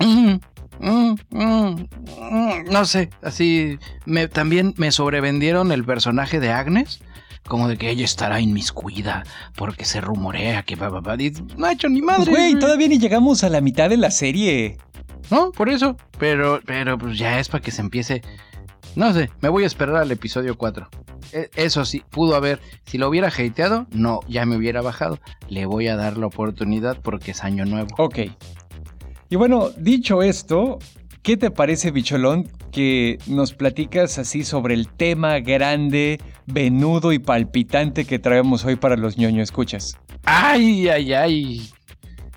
Mm, mm, mm, no sé, así me, también me sobrevendieron el personaje de Agnes. Como de que ella estará inmiscuida porque se rumorea que va, No ha hecho ni Pues, madre. güey, todavía ni llegamos a la mitad de la serie. No, por eso. Pero, pero pues ya es para que se empiece. No sé, me voy a esperar al episodio 4. E- Eso sí, pudo haber. Si lo hubiera hateado, no, ya me hubiera bajado. Le voy a dar la oportunidad porque es año nuevo. Ok. Y bueno, dicho esto, ¿qué te parece, Bicholón, que nos platicas así sobre el tema grande, venudo y palpitante que traemos hoy para los ñoño escuchas? ¡Ay, ay, ay!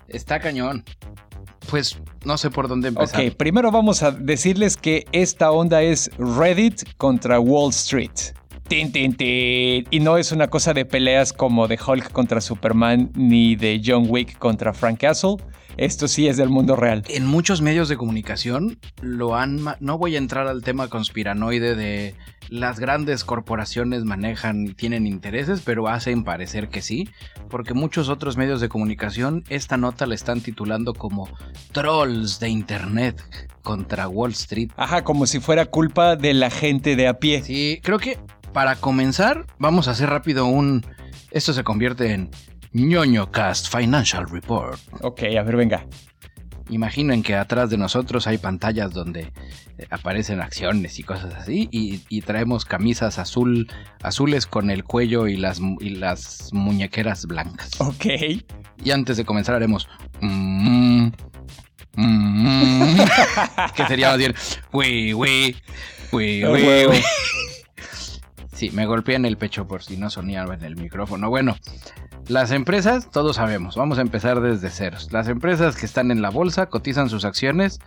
Está cañón. Pues no sé por dónde empezar. Ok, primero vamos a decirles que esta onda es Reddit contra Wall Street. Tin, tin, tin. Y no es una cosa de peleas como de Hulk contra Superman ni de John Wick contra Frank Castle. Esto sí es del mundo real. En muchos medios de comunicación lo han... No voy a entrar al tema conspiranoide de las grandes corporaciones manejan y tienen intereses, pero hacen parecer que sí, porque muchos otros medios de comunicación esta nota la están titulando como Trolls de Internet contra Wall Street. Ajá, como si fuera culpa de la gente de a pie. Sí, creo que para comenzar vamos a hacer rápido un... Esto se convierte en ñoño Cast Financial Report. Ok, a ver, venga. Imaginen que atrás de nosotros hay pantallas donde eh, aparecen acciones y cosas así y, y traemos camisas azul, azules con el cuello y las, y las muñequeras blancas. Ok. Y antes de comenzar haremos... mm, mm, que sería más bien... Ah, wi, huevo. wi. Sí, me golpeé en el pecho por si no sonaba en el micrófono. Bueno, las empresas, todos sabemos, vamos a empezar desde ceros. Las empresas que están en la bolsa cotizan sus acciones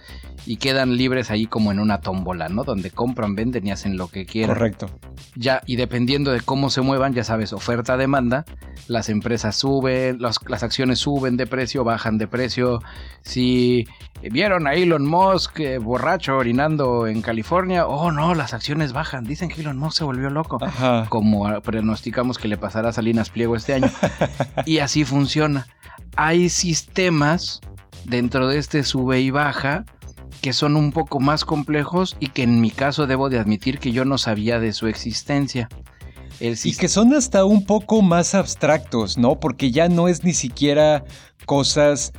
y quedan libres ahí como en una tómbola, ¿no? Donde compran, venden y hacen lo que quieran. Correcto. Ya, y dependiendo de cómo se muevan, ya sabes, oferta-demanda, las empresas suben, las, las acciones suben de precio, bajan de precio. Si vieron a Elon Musk eh, borracho orinando en California, oh no, las acciones bajan. Dicen que Elon Musk se volvió loco Ajá. como pronosticamos que le pasará a Salinas Pliego este año. y así funciona. Hay sistemas dentro de este sube y baja que son un poco más complejos y que en mi caso debo de admitir que yo no sabía de su existencia. El Y que son hasta un poco más abstractos, ¿no? Porque ya no es ni siquiera cosas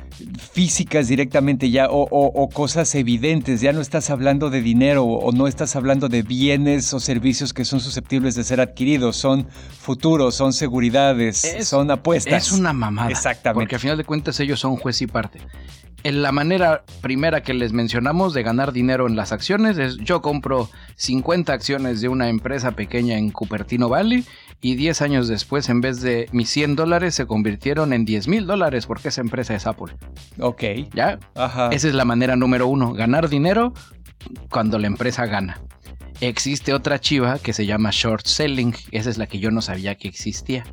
físicas directamente ya o, o- o cosas evidentes. Ya no estás hablando de dinero o no estás hablando de bienes o servicios que son susceptibles de ser adquiridos. Son futuros, son seguridades, Es- son apuestas. Es una mamada. Exactamente. Porque al final de cuentas ellos son juez y parte. En la manera primera que les mencionamos de ganar dinero en las acciones es yo compro 50 acciones de una empresa pequeña en Cupertino Valley y 10 años después en vez de mis 100 dólares se convirtieron en 10 mil dólares porque esa empresa es Apple. Ok. ¿Ya? Ajá. Esa es la manera número uno, ganar dinero cuando la empresa gana. Existe otra chiva que se llama short selling, esa es la que yo no sabía que existía.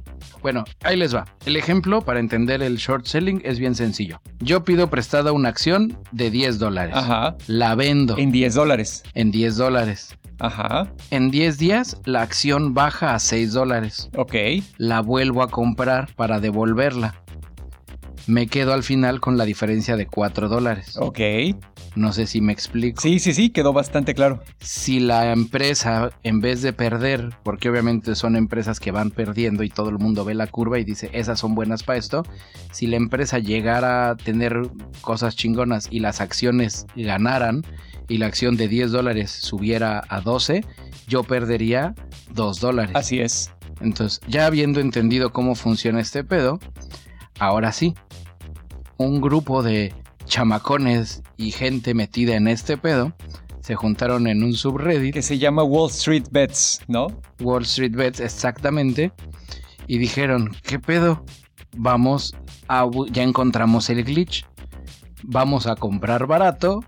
Bueno, ahí les va. El ejemplo para entender el short selling es bien sencillo. Yo pido prestada una acción de 10 dólares. Ajá. La vendo En 10 dólares. en 10 dólares. Ajá. En 10 días la acción baja a 6 dólares. Ok. La vuelvo a comprar para devolverla. Me quedo al final con la diferencia de 4 dólares. Ok. No sé si me explico. Sí, sí, sí, quedó bastante claro. si la empresa, en vez de perder, porque obviamente son empresas que van perdiendo y todo el mundo ve la curva y dice, esas son buenas para esto, si la empresa llegara a tener cosas chingonas y las acciones ganaran y la acción de 10 dólares subiera a 12, yo perdería 2 dólares. Así es. Entonces, ya habiendo entendido cómo funciona este pedo, ahora sí, un grupo de chamacones y gente metida en este pedo se juntaron en un subreddit, Que se llama Wall Street Bets, ¿no? Wall Street Bets exactamente, y dijeron, ¿qué pedo? Vamos a... ya encontramos el glitch, vamos a comprar barato,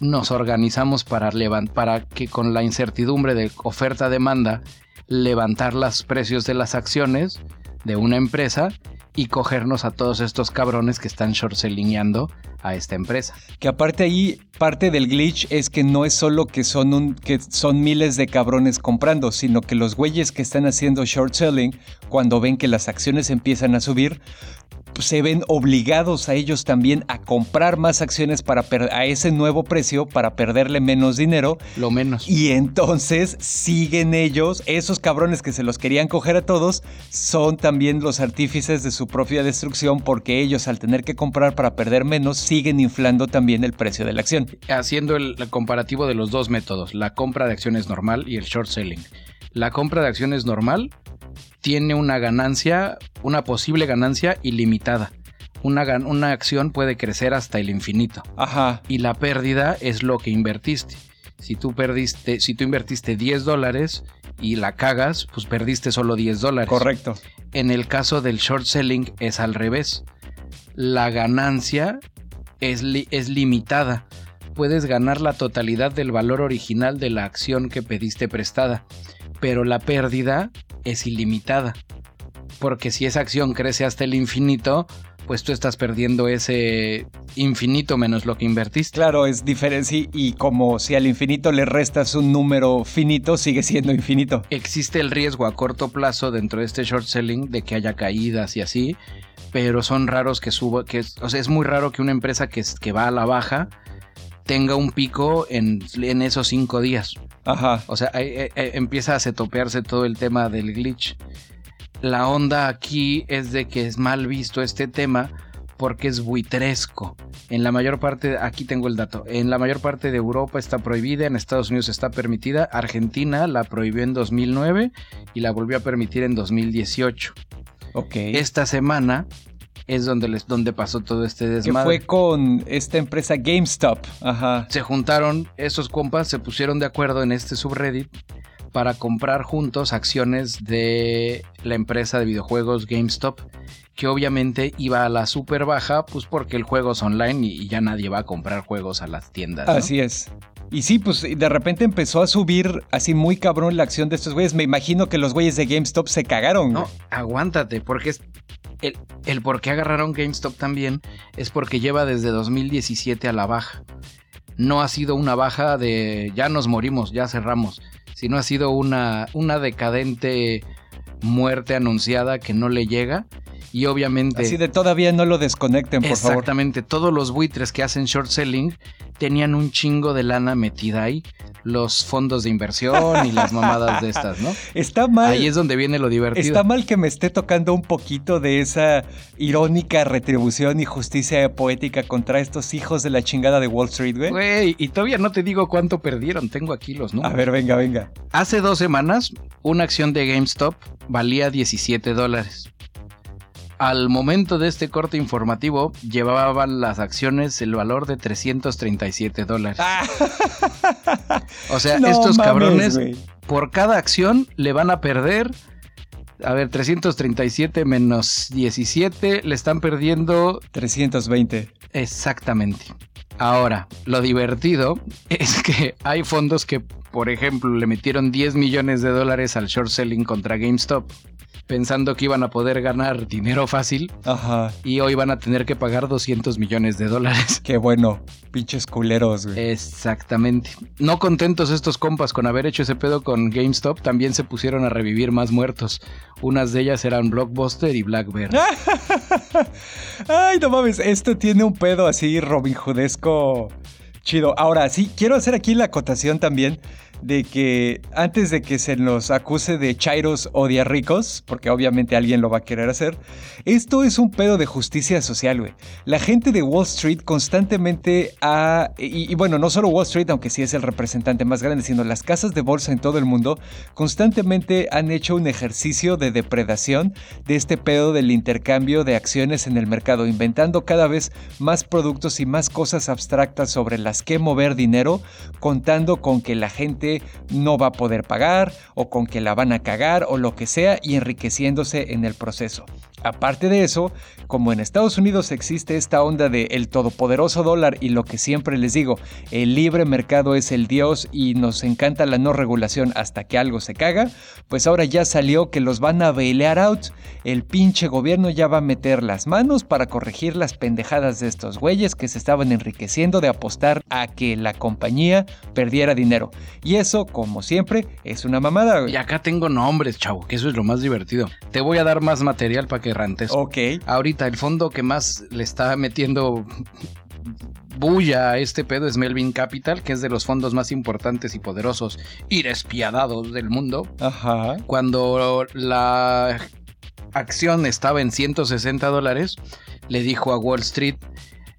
nos organizamos para, levan- para que con la incertidumbre de oferta-demanda levantar los precios de las acciones de una empresa y cogernos a todos estos cabrones que están shortsellingeando a esta empresa. Que aparte ahí, parte del glitch es que no es solo que son, un, que son miles de cabrones comprando, sino que los güeyes que están haciendo short selling, cuando ven que las acciones empiezan a subir, se ven obligados a ellos también a comprar más acciones para a ese nuevo precio para perderle menos dinero Lo menos. y entonces siguen ellos, esos cabrones que se los querían coger a todos, son también los artífices de su propia destrucción porque ellos al tener que comprar para perder menos siguen inflando también el precio de la acción. haciendo el comparativo de los dos métodos, la compra de acciones normal y el short selling. La compra de acciones normal tiene una ganancia, una posible ganancia ilimitada. Una, una acción puede crecer hasta el infinito Ajá, y la pérdida es lo que invertiste. Si tú perdiste, si tú invertiste 10 dólares y la cagas, pues perdiste solo 10 dólares. correcto. En el caso del short selling es al revés. La ganancia es, li- es limitada. Puedes ganar la totalidad del valor original de la acción que pediste prestada, pero la pérdida es ilimitada. Porque si esa acción crece hasta el infinito, pues tú estás perdiendo ese infinito menos lo que invertiste. Claro, es diferente y como si al infinito le restas un número finito, sigue siendo infinito. existe el riesgo a corto plazo dentro de este short selling de que haya caídas y así, pero son raros que suba, que es- o sea, es muy raro que una empresa que, va a la baja tenga un pico en, en esos cinco días. Ajá, O sea, ahí, eh, eh, empieza a setopearse todo el tema del glitch. La onda aquí es de que es mal visto este tema porque es buitresco. En la mayor parte, aquí tengo el dato, en la mayor parte de Europa está prohibida, en Estados Unidos está permitida, Argentina la prohibió en 2009 y la volvió a permitir en 2018. ok. Esta semana es donde, les, donde pasó todo este que desmadre. fue con esta empresa GameStop. Ajá. se juntaron, esos compas se pusieron de acuerdo en este subreddit para comprar juntos acciones de la empresa de videojuegos GameStop, que obviamente iba a la super baja, pues porque el juego es online y, ya nadie va a comprar juegos a las tiendas. ¿no? Así es. Y sí, pues de repente empezó a subir así muy cabrón la acción de estos güeyes. Me imagino que los güeyes de GameStop se cagaron. No, aguántate, porque es el, el por qué agarraron GameStop también es porque lleva desde 2017 a la baja. No ha sido una baja de ya nos morimos, ya cerramos, sino ha sido una, una decadente muerte anunciada que no le llega. Y obviamente, Así de todavía no lo desconecten, por favor. exactamente, todos los buitres que hacen short selling tenían un chingo de lana metida ahí. los fondos de inversión y las mamadas de estas, ¿no? Está mal. Ahí es donde viene lo divertido. Está mal que me esté tocando un poquito de esa irónica retribución y justicia poética contra estos hijos de la chingada de Wall Street, güey. Güey, y todavía no te digo cuánto perdieron, tengo aquí los números. A ver, venga, venga. Hace dos semanas, una acción de GameStop valía 17 dólares. Al momento de este corte informativo, llevaban las acciones el valor de 337 dólares. o sea, No estos mames, cabrones, por cada acción le van a perder. A ver, 337 menos 17, le están perdiendo 320. Exactamente. Ahora, lo divertido es que hay fondos que, por ejemplo, le metieron 10 millones de dólares al short selling contra GameStop, pensando que iban a poder ganar dinero fácil Ajá. y hoy van a tener que pagar 200 millones de dólares. Qué bueno. Pinches culeros, güey. Exactamente. No contentos estos compas con haber hecho ese pedo con GameStop, también se pusieron a revivir más muertos. Unas de ellas eran Blockbuster y Blackberry. Ay, no mames. Esto tiene un pedo así Robin Hoodesco chido. Ahora, sí, quiero hacer aquí la acotación también de que antes de que se nos acuse de chairos odia ricos, porque obviamente alguien lo va a querer hacer, esto es un pedo de justicia social, güey. La gente de Wall Street constantemente ha, y, y bueno, no solo Wall Street, aunque sí es el representante más grande, sino las casas de bolsa en todo el mundo, constantemente han hecho un ejercicio de depredación de este pedo del intercambio de acciones en el mercado, inventando cada vez más productos y más cosas abstractas sobre las que mover dinero, contando con que la gente no va a poder pagar o con que la van a cagar o lo que sea y enriqueciéndose en el proceso. Aparte de eso, como en Estados Unidos existe esta onda de el todopoderoso dólar y lo que siempre les digo, el libre mercado es el dios y nos encanta la no regulación hasta que algo se caga, pues ahora ya salió que los van a bailear out. El pinche gobierno ya va a meter las manos para corregir las pendejadas de estos güeyes que se estaban enriqueciendo de apostar a que la compañía perdiera dinero. Y eso, como siempre, es una mamada. Y acá tengo nombres, chavo, que eso es lo más divertido. Te voy a dar más material para que rantes. Ok. Ahorita el fondo que más le está metiendo bulla a este pedo es Melvin Capital, que es de los fondos más importantes y poderosos y despiadados del mundo. Ajá. Cuando la acción estaba en 160 dólares, le dijo a Wall Street,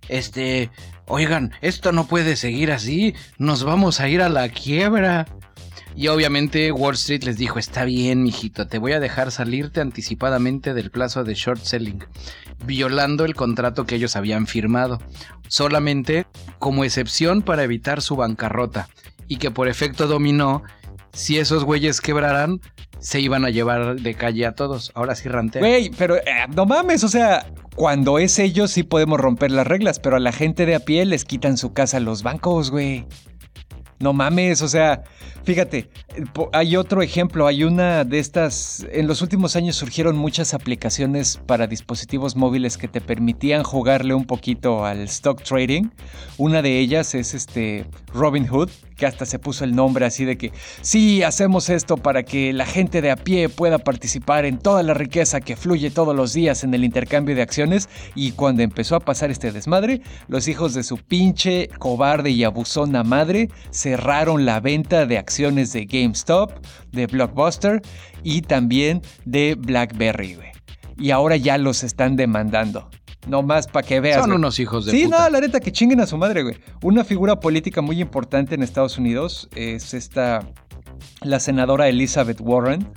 este, oigan, esto no puede seguir así, nos vamos a ir a la quiebra. Y obviamente Wall Street les dijo, está bien, mijito, te voy a dejar salirte anticipadamente del plazo de short selling, violando el contrato que ellos habían firmado, solamente como excepción para evitar su bancarrota, y que por efecto dominó, si esos güeyes quebraran, se iban a llevar de calle a todos. Ahora sí rantea. Güey, pero eh, no mames, o sea, cuando es ellos sí podemos romper las reglas, pero a la gente de a pie les quitan su casa a los bancos, güey. No mames, o sea, fíjate, hay otro ejemplo, hay una de estas, en los últimos años surgieron muchas aplicaciones para dispositivos móviles que te permitían jugarle un poquito al stock trading. Una de ellas es este Robinhood, que hasta se puso el nombre así de que sí, hacemos esto para que la gente de a pie pueda participar en toda la riqueza que fluye todos los días en el intercambio de acciones y cuando empezó a pasar este desmadre, los hijos de su pinche cobarde y abusona madre cerraron la venta de acciones de GameStop, de Blockbuster y también de BlackBerry. Y ahora ya los están demandando. No más para que veas. Son güey. unos hijos de Sí, puta. no, la neta, que chinguen a su madre, güey. Una figura política muy importante en Estados Unidos es esta, la senadora Elizabeth Warren.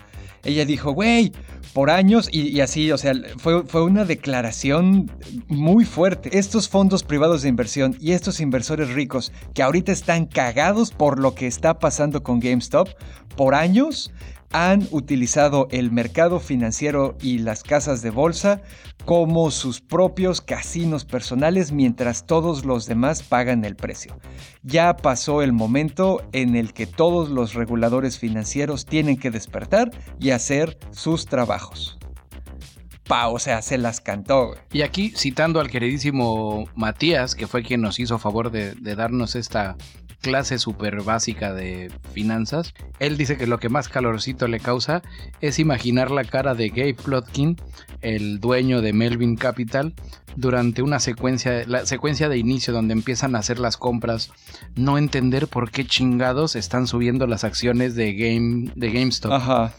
Ella dijo, güey, por años, y, y así, o sea, fue, fue una declaración muy fuerte. Estos fondos privados de inversión y estos inversores ricos que ahorita están cagados por lo que está pasando con GameStop, por años han utilizado el mercado financiero y las casas de bolsa como sus propios casinos personales mientras todos los demás pagan el precio. Ya pasó el momento en el que todos los reguladores financieros tienen que despertar y hacer sus trabajos. Pa, o sea, se las cantó. Y aquí citando al queridísimo Matías, que fue quien nos hizo favor de, de darnos esta clase súper básica de finanzas. Él dice que lo que más calorcito le causa es imaginar la cara de Gabe Plotkin, el dueño de Melvin Capital, durante una secuencia, la secuencia de inicio donde empiezan a hacer las compras, no entender por qué chingados están subiendo las acciones de, Game, de GameStop. Ajá.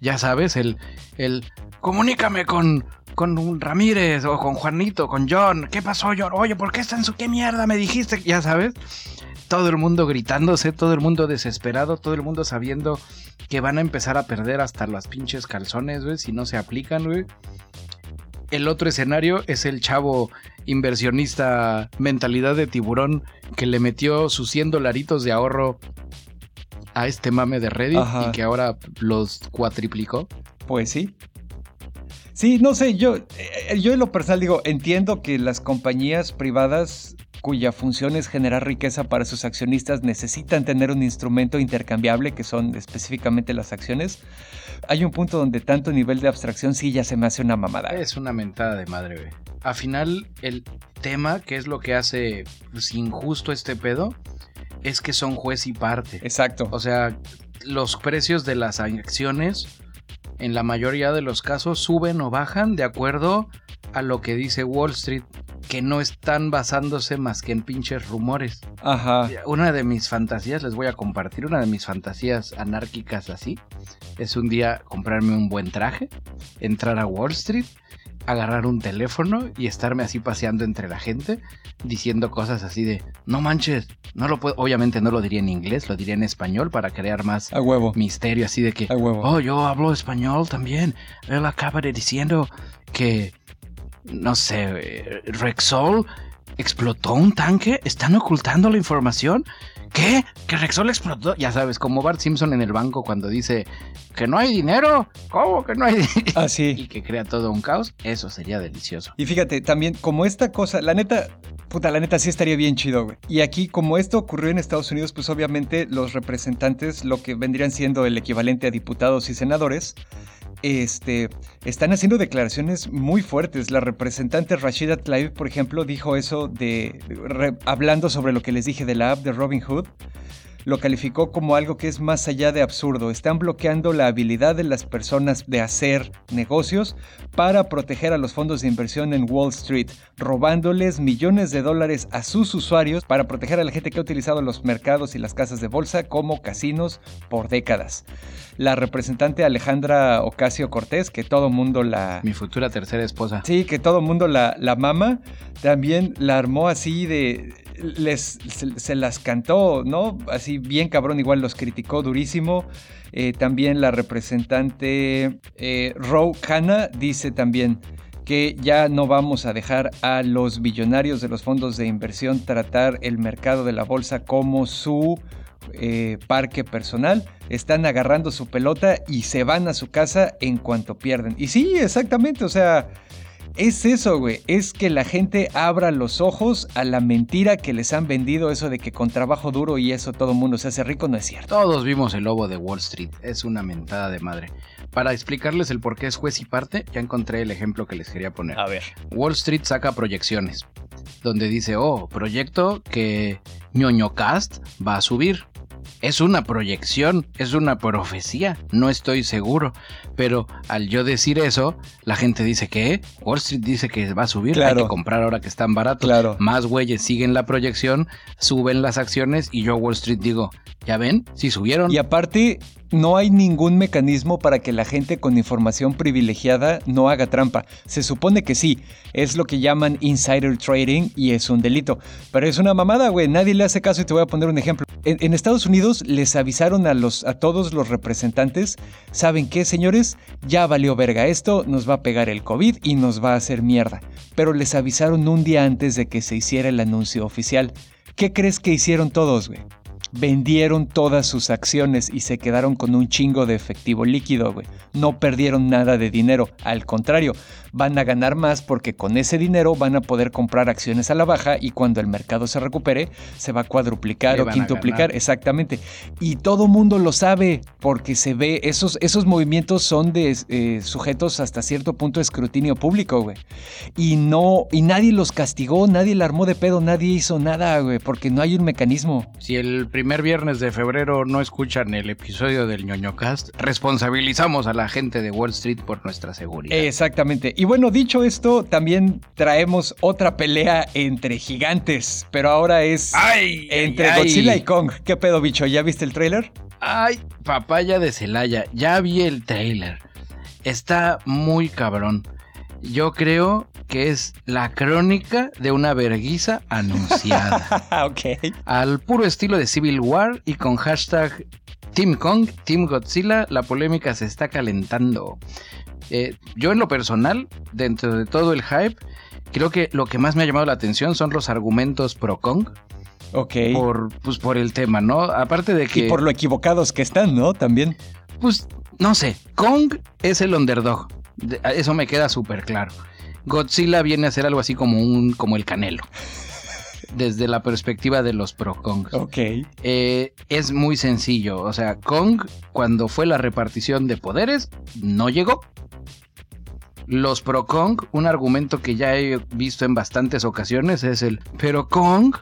Ya sabes, el, el comunícame con, con Ramírez o con Juanito, con John. ¿Qué pasó, John? Oye, ¿por qué está en su qué mierda me dijiste? Ya sabes. Todo el mundo gritándose, todo el mundo desesperado, todo el mundo sabiendo que van a empezar a perder hasta las pinches calzones, güey, si no se aplican, güey. El otro escenario es el chavo inversionista mentalidad de tiburón que le metió sus 100 dolaritos de ahorro a este mame de Reddit y que ahora los cuatriplicó. Pues sí. Sí, no sé, yo, eh, yo en lo personal digo, entiendo que las compañías privadas cuya función es generar riqueza para sus accionistas necesitan tener un instrumento intercambiable que son específicamente las acciones. Hay un punto donde tanto nivel de abstracción sí ya se me hace una mamada. Es una mentada de madre, güey. Al final, el tema, que es lo que hace pues, injusto este pedo, es que son juez y parte. Exacto. O sea, los precios de las acciones en la mayoría de los casos suben o bajan de acuerdo a lo que dice Wall Street, que no están basándose más que en pinches rumores. Ajá. Una de mis fantasías, les voy a compartir, una de mis fantasías anárquicas así, es un día comprarme un buen traje, entrar a Wall Street agarrar un teléfono y estarme así paseando entre la gente diciendo cosas así de no manches, no lo puedo, obviamente no lo diría en inglés, lo diría en español para crear más a huevo. misterio así de que a huevo. oh, yo hablo español también. Él acaba de diciendo que no sé, Rexol explotó un tanque, están ocultando la información. ¿Qué? ¿Que Rexol explotó? Ya sabes, como Bart Simpson en el banco cuando dice que no hay dinero. ¿Cómo que no hay dinero? Así. y que crea todo un caos. Eso sería delicioso. Y fíjate, también como esta cosa, la neta, puta, la neta sí estaría bien chido, güey. Y aquí, como esto ocurrió en Estados Unidos, pues obviamente los representantes, lo que vendrían siendo el equivalente a diputados y senadores, este, están haciendo declaraciones muy fuertes. La representante Rashida Tlaib, por ejemplo, dijo eso de, hablando sobre lo que les dije de la app de Robin Hood lo calificó como algo que es más allá de absurdo. Están bloqueando la habilidad de las personas de hacer negocios para proteger a los fondos de inversión en Wall Street, robándoles millones de dólares a sus usuarios para proteger a la gente que ha utilizado los mercados y las casas de bolsa como casinos por décadas. La representante Alejandra Ocasio Cortés, que todo mundo la... Mi futura tercera esposa. Sí, que todo mundo la, la mama, también la armó así de les, se, las cantó, ¿no? Así bien cabrón, igual los criticó durísimo. Eh, también la representante eh, Hanna dice también que ya no vamos a dejar a los billonarios de los fondos de inversión tratar el mercado de la bolsa como su eh, parque personal. Están agarrando su pelota y se van a su casa en cuanto pierden. Y sí, exactamente, o sea es eso, güey. Es que la gente abra los ojos a la mentira que les han vendido, eso de que con trabajo duro y eso todo el mundo se hace rico, no es cierto. Todos vimos el lobo de Wall Street. Es una mentada de madre. Para explicarles el por qué es juez y parte, ya encontré el ejemplo que les quería poner. A ver. Wall Street saca proyecciones, donde dice, oh, proyecto que ñoño cast va a subir. Es una proyección, es una profecía, no estoy seguro. Pero al yo decir eso, la gente dice que Wall Street dice que va a subir, hay que comprar ahora que están baratos. Claro. Más güeyes siguen la proyección, suben las acciones y yo Wall Street digo, ¿ya ven? Sí subieron. Y aparte, no hay ningún mecanismo para que la gente con información privilegiada no haga trampa. Se supone que sí, es lo que llaman insider trading y es un delito. Pero es una mamada, güey, nadie le hace caso y te voy a poner un ejemplo. En, Estados Unidos les avisaron a, los, a todos los representantes, ¿saben qué, señores? Ya valió verga esto, nos va a pegar el COVID y nos va a hacer mierda. Pero les avisaron un día antes de que se hiciera el anuncio oficial. ¿Qué crees que hicieron todos, güey? Vendieron todas sus acciones y se quedaron con un chingo de efectivo líquido, güey. No perdieron nada de dinero, al contrario, van a ganar más porque con ese dinero van a poder comprar acciones a la baja y cuando el mercado se recupere se va a cuadruplicar o quintuplicar, exactamente. Y todo mundo lo sabe porque se ve, esos, esos movimientos son de eh, sujetos hasta cierto punto de escrutinio público, güey. Y no, y nadie los castigó, nadie le armó de pedo, nadie hizo nada, güey, porque no hay un mecanismo. Si el primer viernes de febrero no escuchan el episodio del ñoñocast, responsabilizamos a la gente de Wall Street por nuestra seguridad. Exactamente. Y bueno, dicho esto, también traemos otra pelea entre gigantes, pero ahora es entre Godzilla y Kong. ¿Qué pedo, bicho? ¿Ya viste el tráiler? Ay, papaya de Celaya, ya vi el tráiler. Está muy cabrón. Yo creo que es la crónica de una verguiza anunciada. ok. Al puro estilo de Civil War y con hashtag Team Kong, Team Godzilla, la polémica se está calentando. Eh, yo en lo personal, dentro de todo el hype, creo que lo que más me ha llamado la atención son los argumentos pro Kong. Ok. Por, pues, por el tema, ¿no? Aparte de que... Y por lo equivocados que están, ¿no? También. Pues, no sé, Kong es el underdog. Eso me queda súper claro. Godzilla viene a ser algo así como un como el Canelo. Desde la perspectiva de los pro Kong. Ok. Eh, es muy sencillo. O sea, Kong, cuando fue la repartición de poderes, no llegó. Los pro Kong, un argumento que ya he visto en bastantes ocasiones es el, pero Kong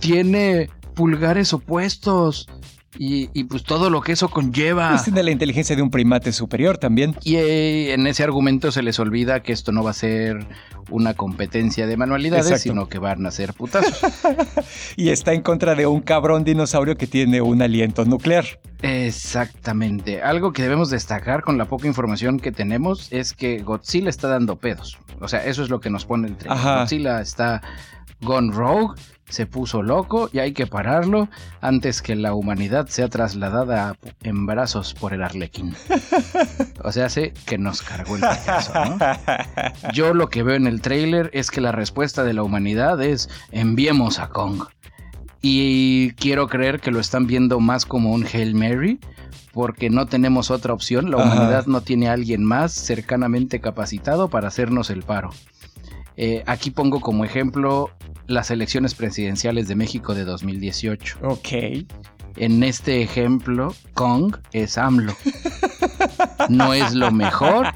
tiene pulgares opuestos. Y, pues todo lo que eso conlleva. Pues tiene la inteligencia de un primate superior también. Y eh, en ese argumento se les olvida que esto no va a ser una competencia de manualidades, sino que van a ser putazos. y está en contra de un cabrón dinosaurio que tiene un aliento nuclear. Exactamente. Algo que debemos destacar con la poca información que tenemos es que Godzilla está dando pedos. O sea, eso es lo que nos pone el tren. Godzilla está gone rogue se puso loco y hay que pararlo antes que la humanidad sea trasladada en brazos por el arlequín. O sea, sé que nos cargó el payaso, ¿no? Yo lo que veo en el trailer es que la respuesta de la humanidad es enviemos a Kong. Y quiero creer que lo están viendo más como un Hail Mary, porque no tenemos otra opción. La humanidad no tiene a alguien más cercanamente capacitado para hacernos el paro. Eh, aquí pongo como ejemplo las elecciones presidenciales de México de 2018. Ok. En este ejemplo, Kong es AMLO. No es lo mejor.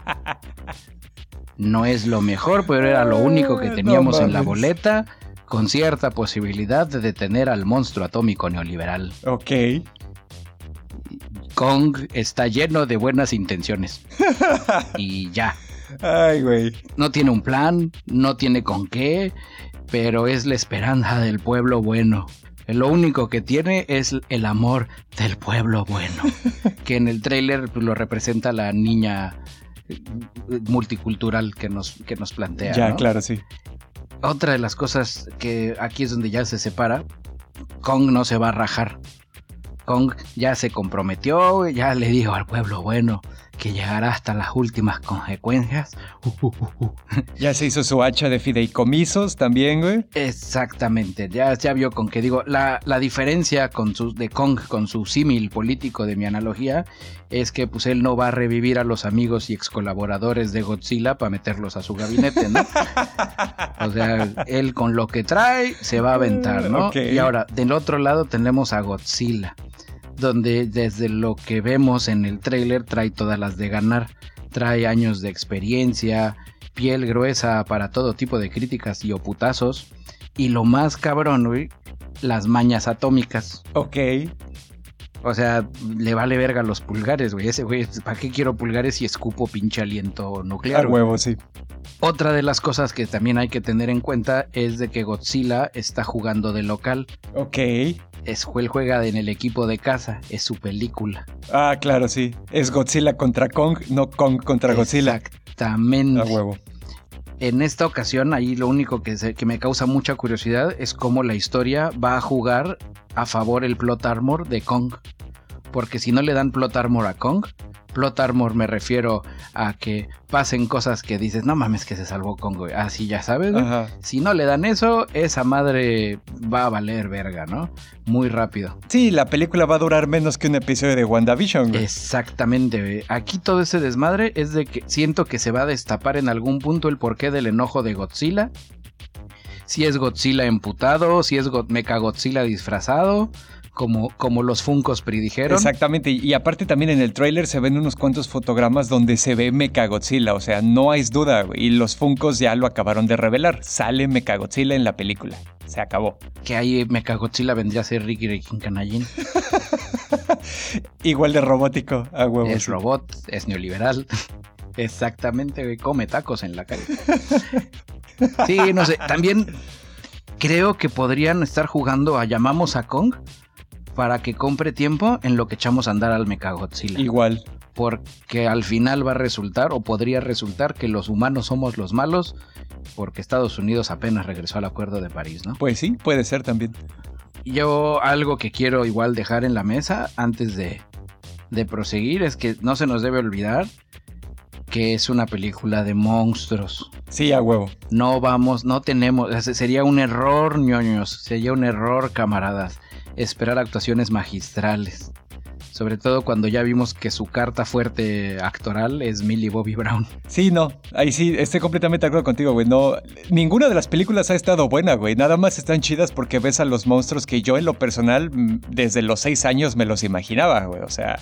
No es lo mejor, pero era lo único que teníamos en la boleta, con cierta posibilidad de detener al monstruo atómico neoliberal. Ok. Kong está lleno de buenas intenciones. y ya. Ay, güey. No tiene un plan, no tiene con qué, pero es la esperanza del pueblo bueno. Lo único que tiene es el amor del pueblo bueno, que en el tráiler lo representa la niña eh, multicultural que nos, que nos plantea. Ya, claro, sí. Otra de las cosas que aquí es donde ya se separa, Kong no se va a rajar. Kong ya se comprometió, ya le dijo al pueblo bueno, que llegará hasta las últimas consecuencias. ya se hizo su hacha de fideicomisos también, güey. Exactamente, ya, ya vio con que digo, la, diferencia con su, de Kong con su símil político de mi analogía es que pues él no va a revivir a los amigos y ex colaboradores de Godzilla para meterlos a su gabinete, ¿no? o sea, él con lo que trae se va a aventar, ¿no? Y ahora, del otro lado tenemos a Godzilla donde desde lo que vemos en el trailer trae todas las de ganar, trae años de experiencia, piel gruesa para todo tipo de críticas y oputazos, y lo más cabrón, güey, las mañas atómicas. Ok. O sea, le vale verga los pulgares, güey. Ese güey, ¿para qué quiero pulgares si escupo pinche aliento nuclear? A huevo, sí. Otra de las cosas que también hay que tener en cuenta es de que Godzilla está jugando de local. Ok es, él juega en el equipo de casa, es su película. Ah, claro, sí. Es Godzilla contra Kong, no Kong contra Godzilla. Exactamente. A huevo. En esta ocasión, ahí lo único que, que me causa mucha curiosidad es cómo la historia va a jugar a favor el plot armor de Kong. Porque si no le dan plot armor a Kong, plot armor me refiero a que pasen cosas que dices, no mames que se salvó Kong, Así ya sabes, Si no le dan eso, esa madre va a valer verga, ¿no? Muy rápido. Sí, la película va a durar menos que un episodio de WandaVision, güey. Exactamente, Aquí todo ese desmadre es de que siento que se va a destapar en algún punto el porqué del enojo de Godzilla. Si es Godzilla emputado, si es Mecha Godzilla disfrazado como, como los Funcos predijeron. Exactamente, y aparte también en el tráiler se ven unos cuantos fotogramas donde se ve Mechagodzilla, o sea, no hay duda, y los Funcos ya lo acabaron de revelar, sale Mechagodzilla en la película, se acabó. Que ahí Mechagodzilla vendría a ser Ricky Ricky Canallín. Igual de robótico, a huevo. Es robot, es neoliberal. Exactamente, come tacos en la calle. Sí, no sé, también creo que podrían estar jugando a llamamos a Kong para que compre tiempo en lo que echamos a andar al Mechagodzilla. Igual. Porque al final va a resultar, o podría resultar, que los humanos somos los malos, porque Estados Unidos apenas regresó al Acuerdo de París, ¿no? Pues sí, puede ser también. Yo algo que quiero igual dejar en la mesa antes de, de proseguir es que no se nos debe olvidar que es una película de monstruos. Sí, a huevo. No vamos, no tenemos, sería un error, ñoños, sería un error, camaradas esperar actuaciones magistrales. Sobre todo cuando ya vimos que su carta fuerte actoral es Millie Bobby Brown. Sí, no, ahí sí, estoy completamente de acuerdo contigo, güey. No, ninguna de las películas ha estado buena, güey. Nada más están chidas porque ves a los monstruos que yo en lo personal mm, desde los seis años me los imaginaba, güey. O sea,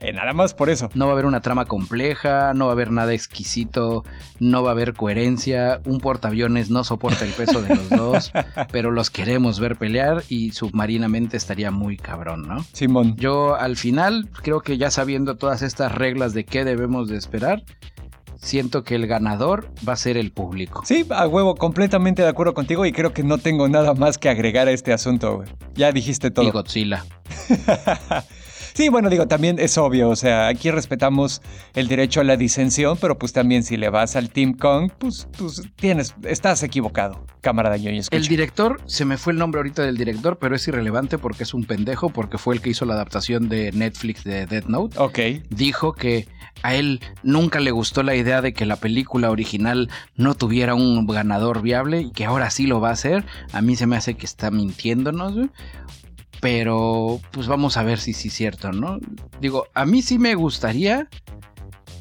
eh, nada más por eso. No va a haber una trama compleja, no va a haber nada exquisito, no va a haber coherencia. Un portaaviones no soporta el peso de los dos, pero los queremos ver pelear y submarinamente estaría muy cabrón, ¿no? Simón. Yo al final creo que ya sabiendo todas estas reglas de qué debemos de esperar, siento que el ganador va a ser el público. Sí, a huevo, completamente de acuerdo contigo y creo que no tengo nada más que agregar a este asunto, güey. Ya dijiste todo. Y Godzilla. Sí, bueno, digo, también es obvio, o sea, aquí respetamos el derecho a la disensión, pero pues también si le vas al Team Kong, pues tú tienes, estás equivocado, camarada Ñoño. El director, se me fue el nombre ahorita del director, pero es irrelevante porque es un pendejo, porque fue el que hizo la adaptación de Netflix de Dead Note. Ok. Dijo que a él nunca le gustó la idea de que la película original no tuviera un ganador viable y que ahora sí lo va a hacer. A mí se me hace que está mintiéndonos. Pero pues vamos a ver si sí es cierto, ¿no? Digo, a mí sí me gustaría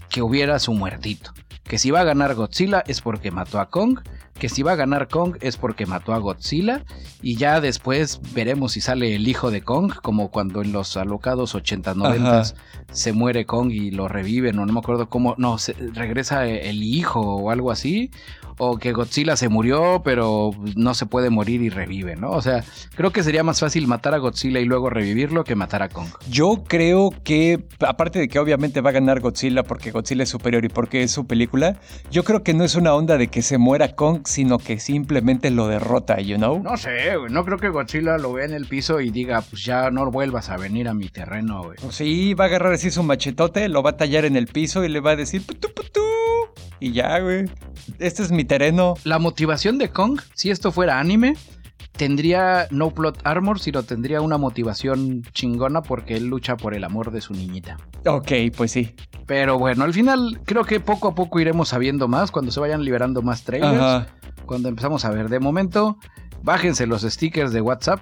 que hubiera su muertito. Que si va a ganar Godzilla es porque mató a Kong. Que si va a ganar Kong es porque mató a Godzilla. Y ya después veremos si sale el hijo de Kong. Como cuando en los alocados 80, 90 se muere Kong y lo reviven. O no me acuerdo cómo. No, regresa el hijo o algo así o que Godzilla se murió, pero no se puede morir y revive, ¿no? O sea, creo que sería más fácil matar a Godzilla y luego revivirlo que matar a Kong. Yo creo que, aparte de que obviamente va a ganar Godzilla porque Godzilla es superior y porque es su película, yo creo que no es una onda de que se muera Kong, sino que simplemente lo derrota, you know? No sé, no creo que Godzilla lo vea en el piso y diga, pues ya no vuelvas a venir a mi terreno, güey. Pues sí, va a agarrar así su machetote, lo va a tallar en el piso y le va a decir, putu, putu. Y ya, güey. Este es mi terreno. La motivación de Kong, si esto fuera anime, tendría no plot armor, sino tendría una motivación chingona porque él lucha por el amor de su niñita. Ok, pues sí. Pero bueno, al final creo que poco a poco iremos sabiendo más cuando se vayan liberando más trailers. Cuando empezamos a ver. De momento, bájense los stickers de WhatsApp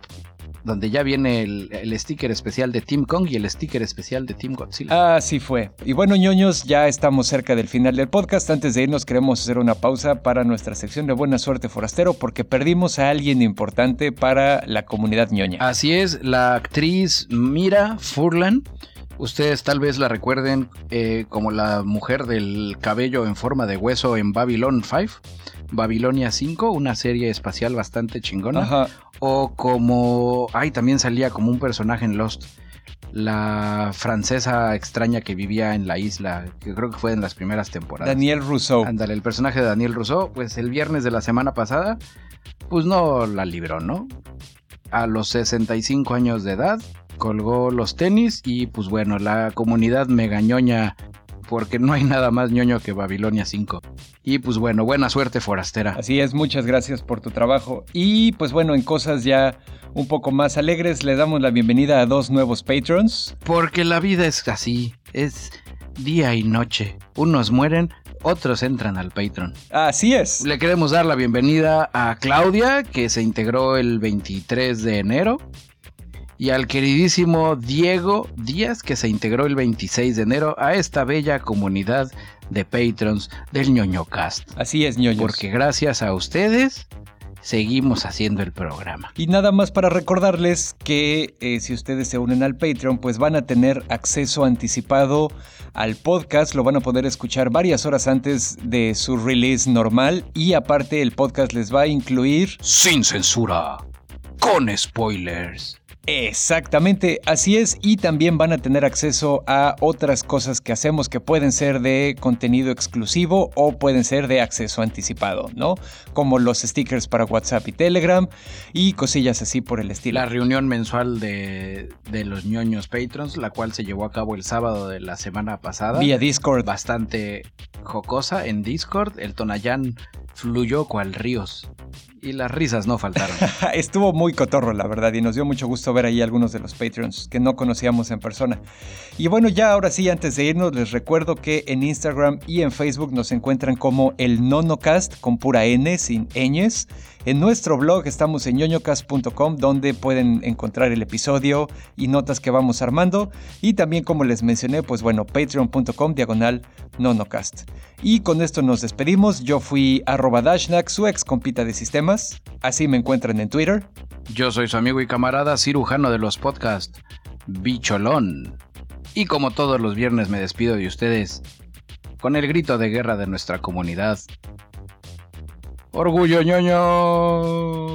donde ya viene el, sticker especial de Team Kong y el sticker especial de Team Godzilla. Así fue. Y bueno, ñoños, ya estamos cerca del final del podcast. Antes de irnos, queremos hacer una pausa para nuestra sección de Buena Suerte Forastero, porque perdimos a alguien importante para la comunidad ñoña. Así es, la actriz Mira Furlan. Ustedes tal vez la recuerden eh, como la mujer del cabello en forma de hueso en Babylon 5. Babilonia 5, una serie espacial bastante chingona. Ajá. O como. Ay, también salía como un personaje en Lost. La francesa extraña que vivía en la isla, que creo que fue en las primeras temporadas. Daniel Rousseau. Ándale, el personaje de Daniel Rousseau, pues el viernes de la semana pasada, pues no la libró, ¿no? A los 65 años de edad, colgó los tenis y pues bueno, la comunidad megañoña porque no hay nada más ñoño que Babilonia 5. Y pues bueno, buena suerte forastera. Así es, muchas gracias por tu trabajo. Y pues bueno, en cosas ya un poco más alegres, le damos la bienvenida a dos nuevos patrons. Porque la vida es así, es día y noche. Unos mueren, otros entran al Patreon. Así es. Le queremos dar la bienvenida a Claudia, que se integró el 23 de enero. Y al queridísimo Diego Díaz, que se integró el 26 de enero a esta bella comunidad de patrons del ñoñocast. Así es, ñoños. Porque gracias a ustedes seguimos haciendo el programa. Y nada más para recordarles que eh, si ustedes se unen al Patreon, pues van a tener acceso anticipado al podcast, lo van a poder escuchar varias horas antes de su release normal y aparte el podcast les va a incluir... Sin censura, con spoilers Exactamente, así es, y también van a tener acceso a otras cosas que hacemos que pueden ser de contenido exclusivo o pueden ser de acceso anticipado, ¿no? Como los stickers para WhatsApp y Telegram y cosillas así por el estilo. La reunión mensual de, de los ñoños patrons, la cual se llevó a cabo el sábado de la semana pasada. Vía Discord. Bastante jocosa en Discord, el Tonayán fluyó cual ríos y las risas no faltaron. Estuvo muy cotorro, la verdad, y nos dio mucho gusto ver ahí algunos de los Patreons que no conocíamos en persona. Y bueno, ya ahora sí, antes de irnos, les recuerdo que en Instagram y en Facebook nos encuentran como el NonoCast con pura N, sin ñes. En nuestro blog estamos en ñoñocast.com donde pueden encontrar el episodio y notas que vamos armando. Y también como les mencioné, pues bueno, patreon.com diagonal nonocast. Y con esto nos despedimos. Yo fui arroba Dashnak, su ex compita de sistemas. Así me encuentran en Twitter. Yo soy su amigo y camarada cirujano de los podcasts, Bicholón. Y como todos los viernes me despido de ustedes con el grito de guerra de nuestra comunidad. Orgullo ñoño.